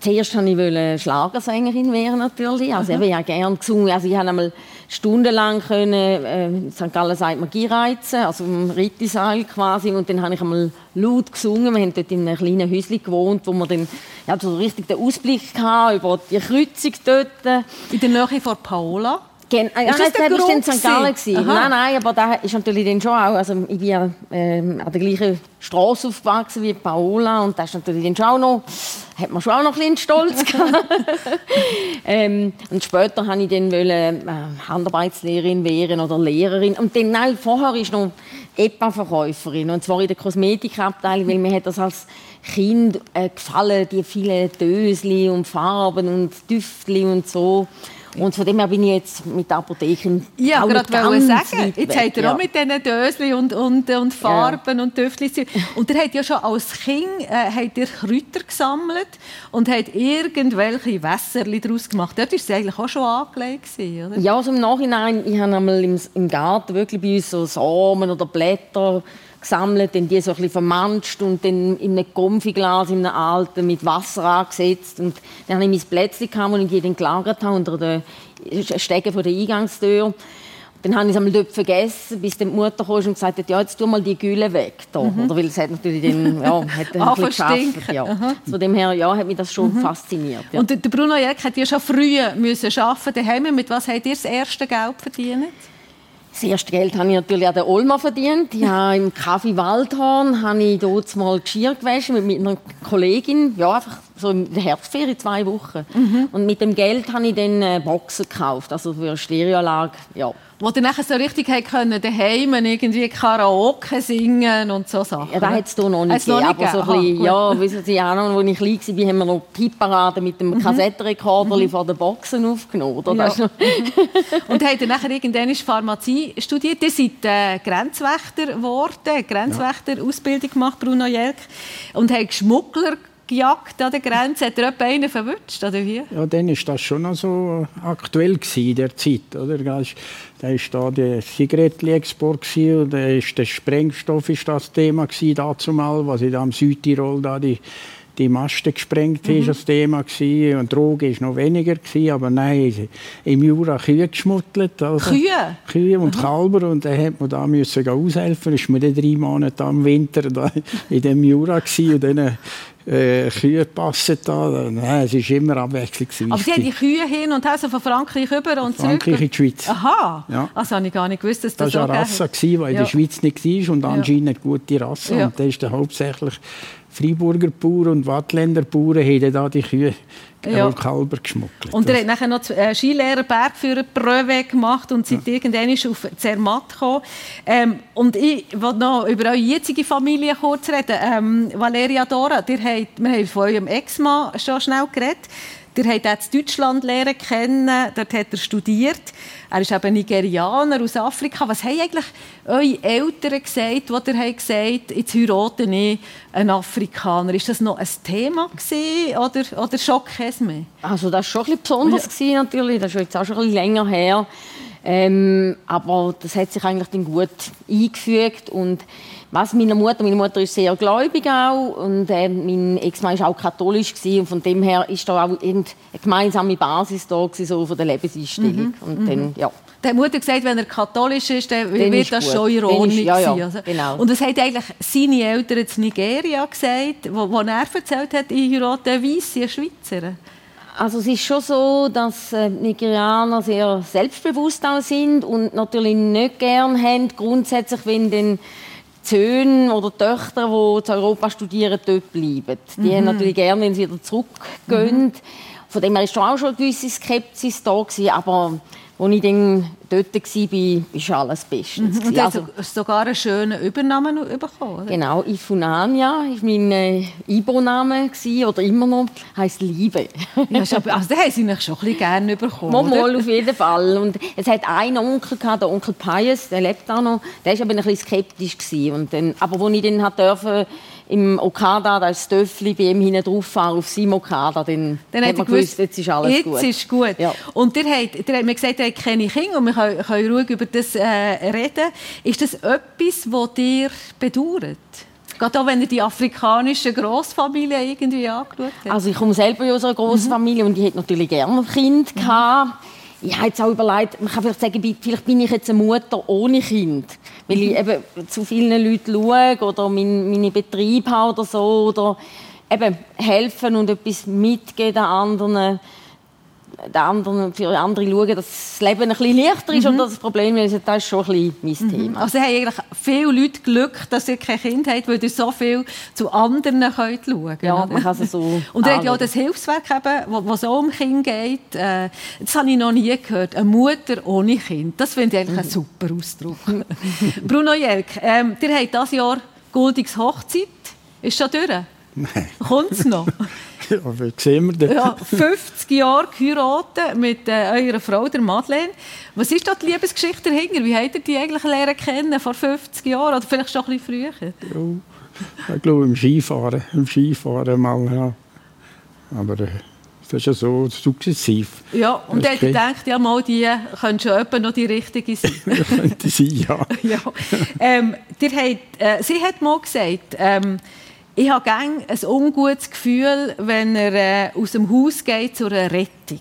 Zuerst wollte ich Schlagersängerin werden natürlich. Also ich habe gerne gesungen. Also ich habe einmal stundenlang können, äh, in St. Gallen sagt man Gireizen, also im Rittisaal quasi. Und dann habe ich einmal laut gesungen. Wir haben dort in einem kleinen Häuschen gewohnt, wo wir dann ja, so richtig den Ausblick hatten über die Kreuzung dort. In der Nähe von Paola? Gen ist das der war in St. Gallen. Nein, nein, aber da ist natürlich dann schon auch, also ich bin ja äh, an der gleichen Straße aufgewachsen wie Paola und das ist natürlich dann schon auch noch, hat man schon auch noch ein bisschen Stolz ähm, und später wollte ich dann wollen, äh, Handarbeitslehrerin werden oder Lehrerin und dann, nein, vorher ist noch EPA-Verkäuferin und zwar in der Kosmetikabteilung, weil mir hat das als Kind äh, gefallen, die vielen Dösli und Farben und Düftli und so. Und von dem her bin ich jetzt mit der Apotheke Ja, gerade wollte sagen, jetzt habt ihr ja. auch mit diesen Döschen und, und, und Farben ja. und Düftchen. Und ihr habt ja schon als Kind äh, habt ihr Kräuter gesammelt und habt irgendwelche Wässerchen daraus gemacht. Dort war es eigentlich auch schon angelegt, oder? Ja, also im Nachhinein, ich habe einmal im, im Garten wirklich bei uns so Samen oder Blätter gesammelt, dann die so ein bisschen vermanscht und dann in einem Konfiglas, in einem alten, mit Wasser angesetzt. Und dann habe ich mein Plätzchen, gehabt, das ich dann gelagert habe, unter den Stegen der Eingangstür. Dann habe ich es einmal dort vergessen, bis die Mutter kam und gesagt hat, ja, jetzt tu mal die Gülle weg. Da. Mhm. Oder weil es hat natürlich den, ja, hat ein bisschen geschafft. Ja. Von dem her ja, hat mich das schon mhm. fasziniert. Ja. Und der Bruno Jäck hat ja schon früh müssen arbeiten. Mit was habt ihr das erste Geld verdient? Das erste Geld habe ich natürlich an der Olma verdient. Ja, Im Kaffee Waldhorn habe ich dort mal Geschirr gewaschen mit einer Kollegin. Ja, einfach so in der Herbstferien, zwei Wochen. Mhm. Und mit dem Geld habe ich dann Boxen gekauft, also für eine Stereoanlage. Ja. Wo ihr nachher so richtig können, daheim irgendwie Karaoke singen und so Sachen. Ja, das hat es hier noch nicht gegeben. Aber so ein bisschen, ja, wissen Sie, auch noch, als ich klein war, haben wir noch Pipparaden mit dem mhm. Kassettenrekorder mhm. vor den Boxen aufgenommen. Oder? Ja. und habt ihr nachher irgendwann Pharmazie studiert? Ihr seid äh, Grenzwächter geworden, Grenzwächter-Ausbildung gemacht, Bruno Jelk, und habt Schmuggler gejagt an der Grenze. Hat er etwa einen verwünscht, oder wie? Ja, dann war das schon noch so aktuell in der Zeit. Oder? Da war da der Zigarettenexport und der Sprengstoff ist das Thema dazu mal, was da am Südtirol da die die Masten gesprengt mhm. das Thema gewesen. und Drogen ist noch weniger gewesen, aber nein, im Jura Kühe geschmuttelt. Also Kühe? Kühe und Aha. Kälber und dann hat man da müssen aushelfen. Ist man dann drei Monate im Winter da in dem Jura gewesen, und dann äh, Kühe passen da. Nein, es ist immer abwechslungsreich. Aber Sie haben die Kühe hin und her so von Frankreich rüber und zurück? Frankreich in die Schweiz. Aha, ja. also habe ich gar nicht gewusst, dass das, das so war eine Rasse, die ja. in der Schweiz nicht war und anscheinend eine gute Rasse. Ja. Und das ist hauptsächlich Freiburger Bauern und Wattländer Bauern haben da die Kühe ja. Kälber geschmuggelt. Und er hat nachher noch äh, Skilehrer Bergführer Pröve gemacht und sind ja. irgendwann auf Zermatt gekommen. Ähm, und ich wollte noch über eure jetzige Familie kurz reden. Ähm, Valeria Dora, habt, wir haben von eurem Ex-Mann schon schnell geredet. Ihr habt in Deutschland lernen kennen, dort hat er studiert. Er ist eben Nigerianer aus Afrika. Was haben eigentlich eure Eltern gesagt, als ihr gesagt jetzt heirate ich einen Afrikaner? Ist das noch ein Thema gewesen, oder, oder schon kein mehr? Also das war schon ein bisschen besonders ja. natürlich. Das ist jetzt auch schon ein bisschen länger her. Ähm, aber das hat sich eigentlich dann gut eingefügt und was meiner Mutter, meine Mutter ist sehr gläubig auch und äh, mein Ex-Mann war auch katholisch gewesen, und von dem her ist da auch eine gemeinsame Basis da gewesen, so von der Lebenseinstellung mhm. und dann, mhm. ja. Die Mutter gesagt, wenn er katholisch ist, dann, dann wird ist das gut. schon ironisch ist, ja, ja, also. genau. Und was haben eigentlich seine Eltern in Nigeria gesagt, wo, wo er erzählt hat, ich heirate eine weisse Schweizer? Also es ist schon so, dass äh, Nigerianer sehr selbstbewusst auch sind und natürlich nicht gern haben, grundsätzlich, wenn dann Söhne oder Töchter, die zu Europa studieren, dort bleiben. Die mhm. haben natürlich gerne, wenn sie wieder zurückgehen. Mhm. Von dem her war auch schon eine gewisse Skepsis da, gewesen, aber als ich dann dort war, war alles bestens. Mhm. Und du also, hast sogar einen schönen Übernamen bekommen, oder? Genau, Ifunania war mein äh, Ibo-Name, oder immer noch, heisst Liebe. ja, also den haben sie mich schon ein bisschen gerne bekommen, Mal, mal, auf jeden Fall. Und es hat einen Onkel, gehabt, der Onkel Pius, der lebt auch noch, der war aber ein bisschen skeptisch. Gewesen. Und dann, aber als ich dann durfte, im Okada, da ist das Töffli bei ihm hinten drauf fahren, auf seinem Okada, dann, dann hat man gewusst, jetzt ist alles jetzt gut. Jetzt ist gut. Ja. Und ihr habt, ihr habt mir gesagt, ihr habt keine Kinder und wir können, können ruhig über das äh, reden. Ist das etwas, das dir bedauert? Gerade auch, wenn ihr die afrikanischen Grossfamilien irgendwie angeschaut habt. Also ich komme selber aus einer Grossfamilie mhm. und ich hätte natürlich gerne ein Kind mhm. gehabt. Ich habe jetzt auch überlegt, man kann vielleicht sagen, vielleicht bin ich jetzt eine Mutter ohne Kind. Weil ich eben zu vielen Leuten schaue oder meine Betriebe habe oder so. Oder eben helfen und etwas mitgeben den anderen anderen, für andere schauen, dass das Leben ein bisschen leichter ist mhm. und das Problem ist, das ist schon ein bisschen mein mhm. Thema. Also haben eigentlich viele Leute Glück, dass ihr kein Kind habt, weil ihr so viel zu anderen könnt schauen könnt. Ja, man kann es so Und ihr habt ja auch das Hilfswerk, eben, wo, es so um Kinder geht. Äh, das habe ich noch nie gehört. Eine Mutter ohne Kind. Das finde ich eigentlich mhm. ein super Ausdruck. Bruno Jelk, ähm, ihr habt dieses Jahr Goldigs Hochzeit. Ist schon durch? Nein. Kommt es noch? wie sehen wir das? Ja, 50 Jahre geheiratet mit äh, eurer Frau, der Madeleine. Was ist da die Liebesgeschichte dahinter? Wie habt ihr die eigentlich lernen kennen vor 50 Jahren? Oder vielleicht schon ein bisschen früher? Ja, ich glaube im Skifahren. Im Skifahren mal, ja. Aber äh, das ist ja so sukzessiv. Ja, und dann denkt ja mal, die können schon noch die richtige sein. könnte sein, ja. ja. Ähm, habt, äh, sie hat mal gesagt, ähm, ich habe gerne ein ungutes Gefühl, wenn er äh, aus dem Haus geht zu einer Rettung.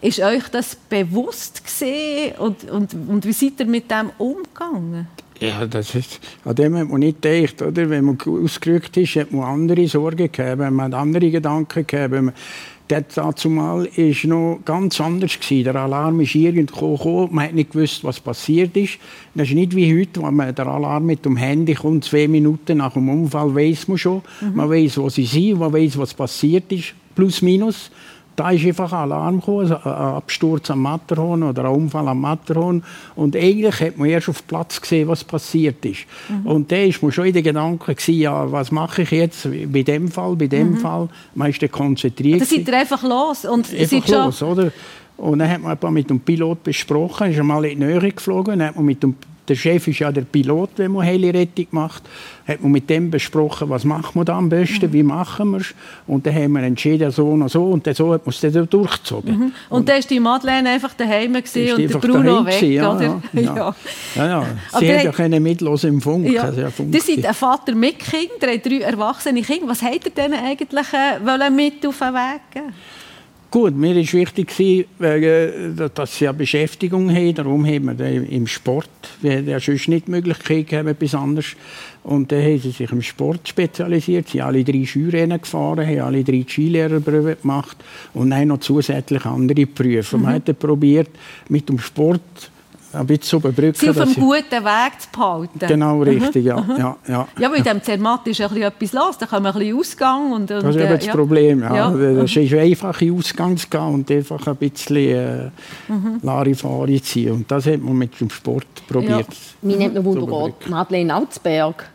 Ist euch das bewusst gesehen und, und, und wie seid ihr mit dem umgegangen? Ja, das ist, an dem hat man nicht gedacht. Oder? Wenn man ausgerückt ist, hat man andere Sorgen gehabt, man hat andere Gedanken gehabt dazu mal ist noch ganz anders gewesen. Der Alarm ist irgendwo gekommen, man hat nicht gewusst, was passiert ist. Das ist nicht wie heute, wenn man der Alarm mit dem Handy kommt, zwei Minuten nach dem Unfall weiß man schon. Mhm. Man weiß, wo sie sind, man weiß, was passiert ist, plus minus. Da ist einfach ein Alarm gekommen, also ein Absturz am Matterhorn oder ein Unfall am Matterhorn. Und eigentlich hat man erst auf Platz gesehen, was passiert ist. Mhm. Und da war man schon in den Gedanken, gewesen, ja, was mache ich jetzt bei dem Fall, bei dem mhm. Fall. Man ist dann konzentriert. Da seid ihr einfach los. Und einfach los, oder? Und dann hat man mit dem Pilot besprochen, ist einmal in die Nähe geflogen, dann hat man mit dem der Chef ist ja der Pilot, wenn man Helirettung macht. Hat man mit dem besprochen, was machen wir da am besten, mhm. wie machen wir es. Und dann haben wir entschieden, so und so. Und dann so hat man es dann durchgezogen. Mhm. Und, dann ist die Madeleine einfach daheim und der Bruno weg, gewesen, ja, oder? Ja, ja. ja, ja. Sie hat ja keine mitlos im Funk. Ja. Also, ihr seid ein Vater mit Kindern, drei erwachsene Kinder. Was habt ihr denn eigentlich äh, mit auf den Weg geben Gut, mir war wichtig, dass sie eine Beschäftigung haben. Darum haben wir im Sport, wir hatten ja sonst nicht die Möglichkeit gehabt, etwas anderes. Und dann haben sie sich im Sport spezialisiert. Sie haben alle drei Skirennen gefahren, haben alle drei Skilehrerprüfe gemacht und dann noch zusätzlich andere Berufe. Mhm. Man hat probiert, mit dem Sport ein bisschen zu überbrücken. Sie auf einem guten Weg zu behalten. Genau, richtig, ja. ja, ja. ja weil in diesem Zermatt ist ein etwas los, da kommen wir ein bisschen Ausgang. Und, und, das ist eben das ja. Problem, ja. ja. Das ist einfach in Ausgang zu gehen und einfach ein bisschen äh, mhm. Larifari zu ziehen. Und das hat man mit dem Sport probiert. Ja. Mir nennt man wunderbar Madeleine Altsberg.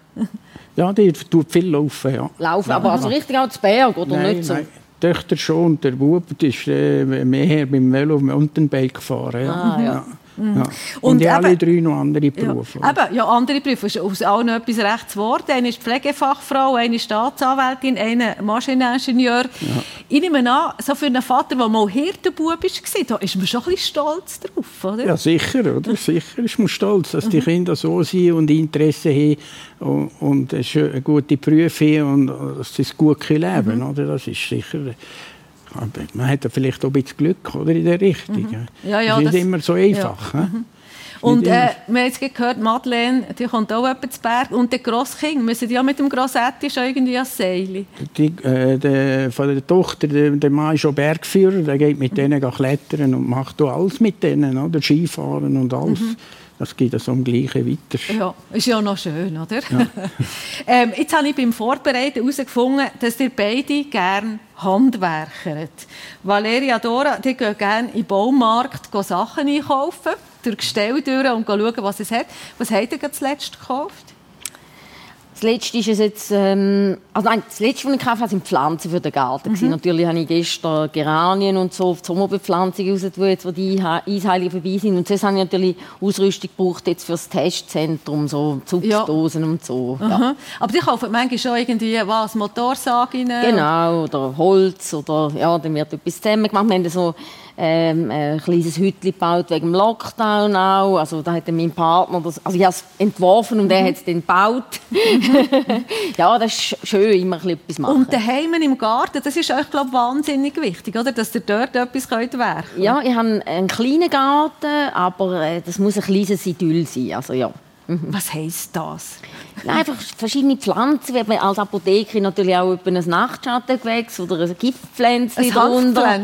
Ja, die tut viel laufen, ja. Laufen, aber also richtig Altsberg, oder nein, nicht so? Nein. Die Töchter schon, der Bub ist äh, mehr beim Velo Mountainbike gefahren. Ja. Ah, ja. Mhm. Ja. Und, und alle eben, drei noch andere Berufe. Ja, eben, ja, andere Berufe. Es ist aus allen etwas recht zu Wort. Eine ist Pflegefachfrau, eine Staatsanwältin, eine Maschineningenieur. Ja. Ich nehme an, so für einen Vater, der mal Hirtenbub war, da ist man schon ein bisschen stolz drauf, oder? Ja, sicher, oder? sicher ist man stolz, dass die mhm. Kinder so sind und Interesse haben und, und eine gute Berufe haben und dass sie es gut leben mhm. oder? Das ist sicher man hat ja vielleicht auch ein bisschen Glück oder, in der Richtung. Mhm. Ja, ja, das ist immer so einfach. Ja. Mhm. Und äh, wir haben jetzt gehört, Madeleine, die kommt auch etwa zu Berg. Und die Grosskind müssen ja mit dem Grossetti schon irgendwie ans Seil. Die, äh, der, von der Tochter, der, der Mann ist schon Bergführer, der geht mit denen klettern und macht alles mit denen, oder? Skifahren und alles. Mhm. Das geht so am Gleichen weiter. Ja, ist ja noch schön, oder? Ja. ähm, jetzt habe ich beim Vorbereiten herausgefunden, dass ihr beide gerne handwerkert. Valeria Dora, die gehen gerne in den Baumarkt Sachen einkaufen, durch Gestell durch und schauen, was es hat. Was habt ihr zuletzt gekauft? Das letzte ist jetzt, ähm, also nein, das letzte, was ich gekauft habe, sind Pflanzen für den Garten. Mhm. Natürlich habe ich gestern Geranien und so, die Sommerbepflanzung raus, wo jetzt wo die Eisheiligen vorbei sind. Und sonst habe ich natürlich Ausrüstung gebraucht jetzt für das Testzentrum, so Zupfdosen ja. und so. Ja. Aber die kaufen manchmal schon irgendwie was, Motorsage Genau, oder Holz oder ja, dann wird etwas zusammen gemacht. Wir haben so ähm, ein kleines Hütchen gebaut wegen dem Lockdown auch. Also da hat mein Partner das, also ich habe es entworfen und er hat es dann gebaut. ja, das ist schön, immer ein etwas machen. Und daheim im Garten, das ist euch glaube wahnsinnig wichtig, oder? Dass ihr dort etwas könnt werken. Ja, ich habe einen kleinen Garten, aber äh, das muss ein kleines Idyll sein. Also ja. Mhm. Was heisst das? Einfach verschiedene Pflanzen, wie man als Apothekerin natürlich auch ein Nachtschattengewächs oder ein Giftpflänzchen drunter.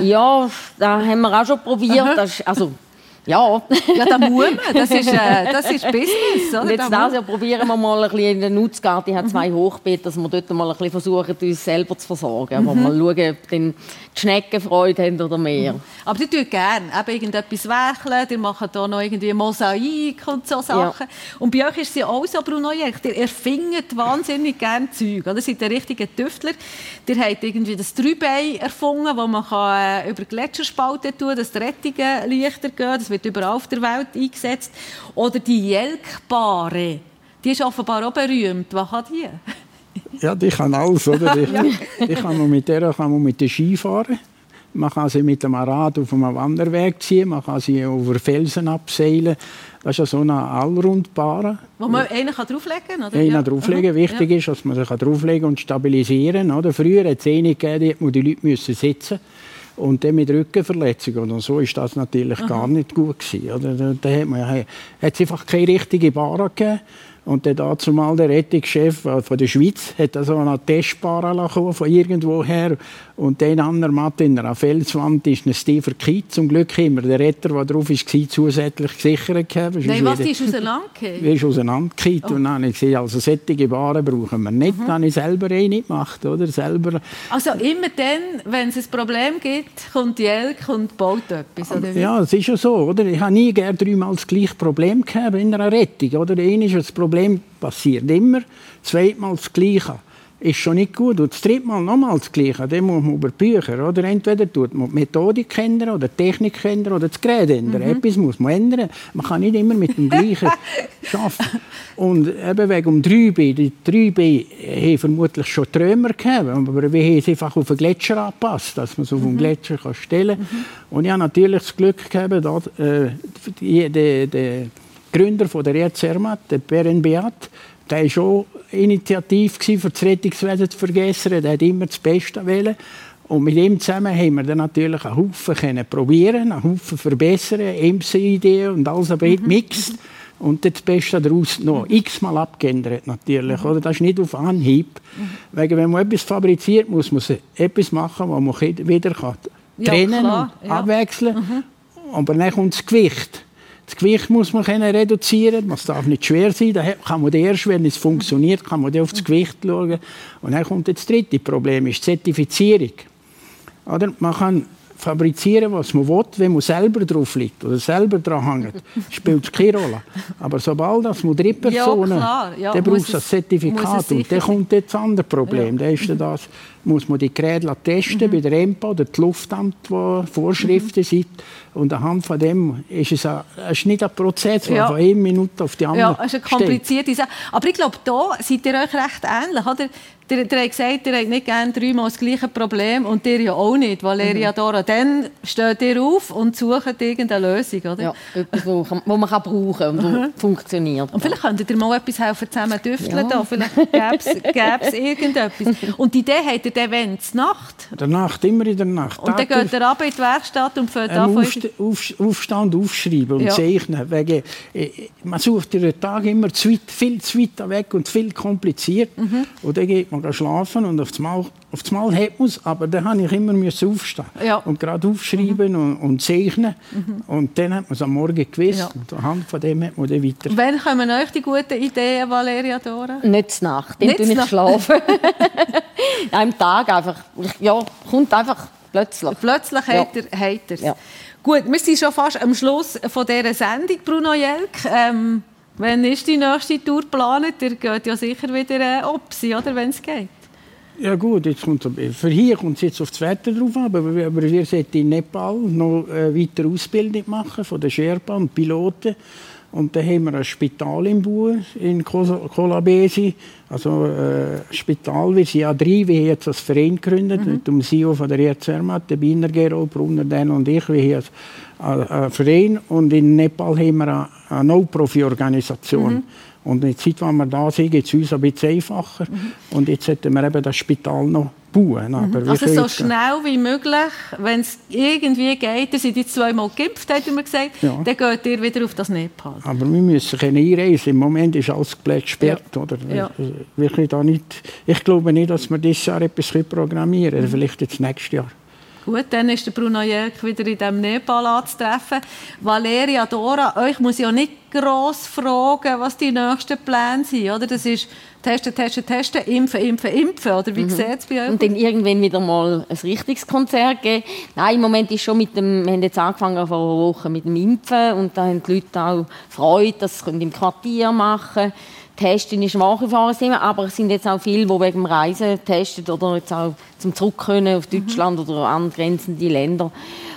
Ja, da haben wir auch schon probiert. Ist, also ja. ja, da muss man. Das ist, äh, das ist Business. Oder? Und jetzt da das Jahr probieren wir mal ein bisschen in den Nutzgarten. Ich habe zwei mhm. Hochbeete, dass wir dort mal ein bisschen versuchen, uns selber zu versorgen. Mhm. Mal schauen, ob die Schnecken Freude haben oder mehr. Mhm. Aber die tun gerne eben irgendetwas wächeln. Die machen hier noch irgendwie Mosaik und so Sachen. Ja. Und bei euch ist es ja auch so, Bruno Jelch, ihr erfindet wahnsinnig gerne Zeug. Ihr seid der richtige Tüftler. Ihr habt irgendwie das Dreibein erfunden, wo man kann, äh, über Gletscherspalten tun kann, dass die Rettungen leichter gehen. Das wird überall auf der Welt eingesetzt. Oder die Jelkbare, die ist offenbar auch berühmt. Was hat die? Ja, die kann alles, oder? Ich, ich kann mit der kann man mit der Ski fahren. Man kann sie mit dem Rad auf einem Wanderweg ziehen, man kann sie über Felsen abseilen. Das ist ja so eine Allrundbahn. Wo man einen drauflegen kann? Einen ja. drauflegen. Wichtig ja. ist, dass man sich drauflegen und stabilisieren kann. Früher hat es eine gegeben, die die Leute sitzen müssen. Und dann mit Rückenverletzungen und so ist das natürlich Aha. gar nicht gut gewesen. Oder? Da hat, man, hat es einfach keine richtige Bahn gegeben. Und der dazumal der Rettungschef äh, von der Schweiz hat also eine Testbahn von irgendwo her und den anderen Matt in einer Felswand ist ein Steve Kit. Zum Glück immer der Retter, der drauf war, zusätzlich gesichert gehabt. Nein, was, die ist auseinandergefallen? Die ist auseinandergefallen. Oh. Und dann habe ich gesagt, also solche Bahnen brauchen wir nicht. Mhm. Dann habe ich selber eh nicht gemacht, oder? Selber. Also immer dann, wenn es ein Problem gibt, kommt die Elk und baut etwas, oder Ja, das ist ja so, oder? Ich habe nie gerne dreimal das gleiche Problem gehabt in einer Rettung, oder? Einmal ist das Problem passiert immer, zweimal das Gleiche ist schon nicht gut. Und das dritte Mal nochmal das Gleiche. Dann muss man über Bücher, oder? Entweder tut man die Methodik ändern oder die Technik ändern oder das Gerät ändern. Mhm. Etwas muss man ändern. Man kann nicht immer mit dem Gleichen arbeiten. Und eben wegen um 3B, die 3B haben vermutlich schon Trümmer gehabt, aber wir haben es einfach auf den Gletscher angepasst, dass man es auf den mhm. Gletscher kann stellen kann. Mhm. Und ich habe natürlich das Glück gehabt, dass äh, der, der Gründer von der ERZ der Beren Beat, der war schon initiativ für das Rettungswesen zu vergessen. Der hat immer das Beste wählen. Und mit ihm zusammen haben wir dann natürlich einen Haufen können probieren, einen Haufen verbessern, MC-Ideen und alles aber mhm. mixed. Und das Beste daraus noch x-mal abgeändert natürlich. Mhm. Oder? Das ist nicht auf Anhieb. Mhm. Weil wenn man etwas fabriziert, muss man etwas machen, was man wieder kann trennen ja, und ja. abwechseln kann. Mhm. Aber dann kommt das Gewicht. Das Gewicht muss man reduzieren, es darf nicht schwer sein. Da kann man erst, wenn es funktioniert, kann man auf das Gewicht schauen. Und dann kommt das dritte Problem, ist die Zertifizierung. Oder? Man kann fabrizieren, was man will, wenn man selber drauf liegt oder selber dran hängt, spielt keine Rolle. Aber sobald das man Drittpersonen, ja, ja, dann braucht es ein Zertifikat und dann kommt jetzt das andere Problem. Ja. Dann ist das, muss man die Geräte testen mhm. bei der EMPA oder die Luftamt, wo Vorschriften mhm. sind. Und anhand von dem ist es, ein, es ist nicht ein Prozess, der ja. von einer Minute auf die andere Ja, es ist eine komplizierte Sache. Aber ich glaube, da seid ihr euch recht ähnlich. Oder? Ihr, ihr habt gesagt, ihr habt nicht gerne dreimal das gleiche Problem und ihr ja auch nicht, Valeria mhm. Dora. Dann steht ihr auf und sucht irgendeine Lösung, oder? Ja, etwas, wo, wo man kann brauchen und mhm. funktioniert. Und vielleicht könntet ihr mal etwas helfen, zusammen tüfteln. Ja. Da. Vielleicht gäbe es irgendetwas. Und die Idee habt ihr dann, wenn? Nacht? Der Nacht, immer in der Nacht. Und dann geht ihr ab in die Werkstatt und fängt an... Aufst auf, Aufstand aufschreiben und ja. zeichnen. Wegen, äh, man sucht den Tag immer zu weit, viel zu weit weg und viel kompliziert. Mhm. Und dann geht man schlafen und auf das Mal, auf das Mal hat man es, aber dann musste ich immer aufstehen ja. und gerade aufschreiben mhm. und, und, zeichnen. Mhm. Und dann hat man es am Morgen gewusst ja. und anhand von dem hat man dann weiter... Wann kommen euch die guten Ideen, Valeria Dora? Nicht Nacht, dann nicht ich schlafen. Am Tag einfach, ja, kommt einfach plötzlich. Plötzlich ja. hat er, hat er ja. Gut, wir sind schon fast am Schluss von dieser Sendung, Bruno Jelk. Ähm, wann ist die nächste Tour geplant? Ihr geht ja sicher wieder äh, Opsi, oder, wenn es geht. Ja gut, jetzt kommt, für hier kommt es jetzt auf das Wetter drauf an, aber, wir, wir sollten in Nepal noch äh, weiter Ausbildung machen von den Sherpa und Piloten. Und dann haben wir ein Spital im Bau in Colabesi. Also äh, Spital, wir sind ja drei, wir haben jetzt als Verein gegründet, mhm. mit dem CEO von der EZRMAT, der Biner Gerold, Brunner, Dan und ich. Wir haben einen Verein und in Nepal haben wir eine, No-Profi-Organisation. Mhm. Und in der Zeit, wo wir da sind, geht es uns ein bisschen einfacher. Mhm. Und jetzt hätten wir eben das Spital noch bauen. Aber mhm. Also so schnell wie möglich, wenn es irgendwie geht, ihr seid jetzt zweimal geimpft, hat man gesagt, ja. dann geht ihr wieder auf das Nepal. Aber wir müssen einreisen. Im Moment ist alles gesperrt. Ja. Oder? Ja. Wirklich da nicht, ich glaube nicht, dass wir dieses Jahr etwas programmieren können. Mhm. Vielleicht jetzt nächstes Jahr. Gut, dann ist der Bruno Jörg wieder in diesem Nepal anzutreffen. Valeria Dora, euch muss ja nicht gross fragen, was die nächsten Pläne sind. Oder? Das ist testen, testen, testen, impfen, impfen, impfen. Oder wie mhm. sieht es bei euch? Und dann irgendwann wieder mal ein richtiges Konzert geben. Nein, im Moment ist schon mit dem, wir haben jetzt angefangen vor einer Woche mit dem Impfen und da haben die Leute auch Freude, dass sie im Quartier machen können. Testen ist nach wie vor ein Thema, aber es sind jetzt auch viele, die wegen dem Reisen testen oder jetzt auch zum Zurück können auf Deutschland mhm. oder angrenzende Länder.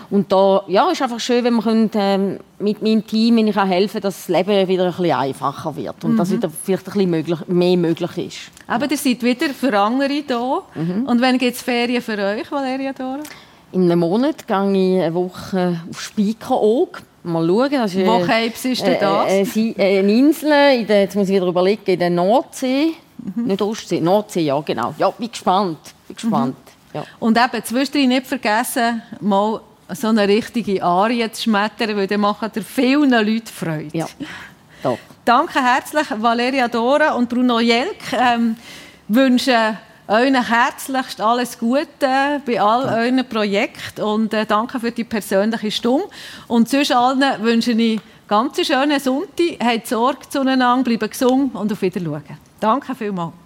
Und da ja, ist einfach schön, wenn man können, ähm, mit meinem Team wenn ich auch helfen dass das Leben wieder ein bisschen einfacher wird und mhm. dass wieder vielleicht ein bisschen möglich, mehr möglich ist. Aber ihr seid wieder für andere da. Mhm. Und wann gibt es Ferien für euch, Valeria Dora? In einem Monat gehe ich eine Woche auf Spiekeroog mal schauen. Das ist, Wo äh, ist denn das? Äh, äh, eine Insel, in der, jetzt muss ich wieder überlegen, in der Nordsee. Mhm. Nicht Ostsee, Nordsee, ja genau. Ja, bin gespannt. Bin gespannt. Mhm. Ja. Und eben, zwischendrin nicht vergessen, mal so eine richtige Arie zu schmettern, weil dann machen dir vielen Leuten Freude. Ja, doch. Danke herzlich, Valeria Dora und Bruno Jelk. Ähm, wünsche euch herzlichst alles Gute bei all ja. euren Projekten und äh, danke für die persönliche Stunde. Und sonst allen wünsche ich ganz schönen Sonntag. Habt Sorge zueinander, bleibt gesund und auf Wiedersehen. Danke vielmals.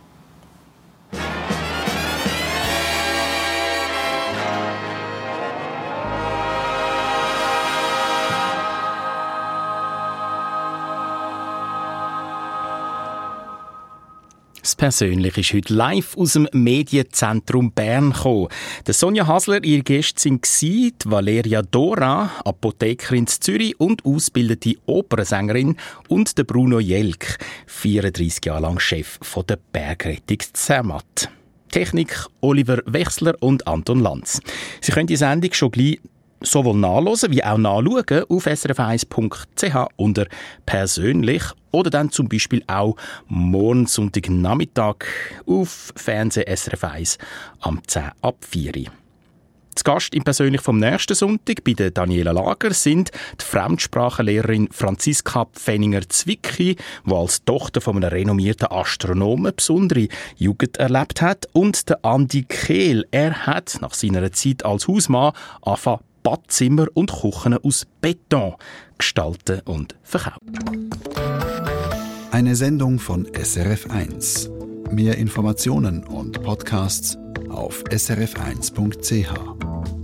Das Persönliche ist heute live aus dem Medienzentrum Bern gekommen. Sonja Hasler, ihr Gäste sind die Valeria Dora, Apothekerin in Zürich und ausgebildete Opernsängerin und der Bruno Jelk, 34 Jahre lang Chef von der Bergrettung Zermatt. Technik Oliver Wechsler und Anton Lanz. Sie können die Sendung schon gleich sowohl nachlesen wie auch nachschauen auf srf1.ch unter persönlich oder dann zum Beispiel auch morgen Sonntagnachmittag auf Fernseh SRF 1 am 10 ab 4 Uhr. Gast im Persönlich vom nächsten Sonntag bei Daniela Lager sind die Fremdsprachenlehrerin Franziska Pfenninger-Zwicki, die als Tochter von einem renommierten Astronomen besondere Jugend erlebt hat, und der Andi Kehl. Er hat nach seiner Zeit als Hausmann angefangen, Badzimmer und Küchen aus Beton gestalten und verkaufen. Eine Sendung von SRF1. Mehr Informationen und Podcasts auf srf1.ch.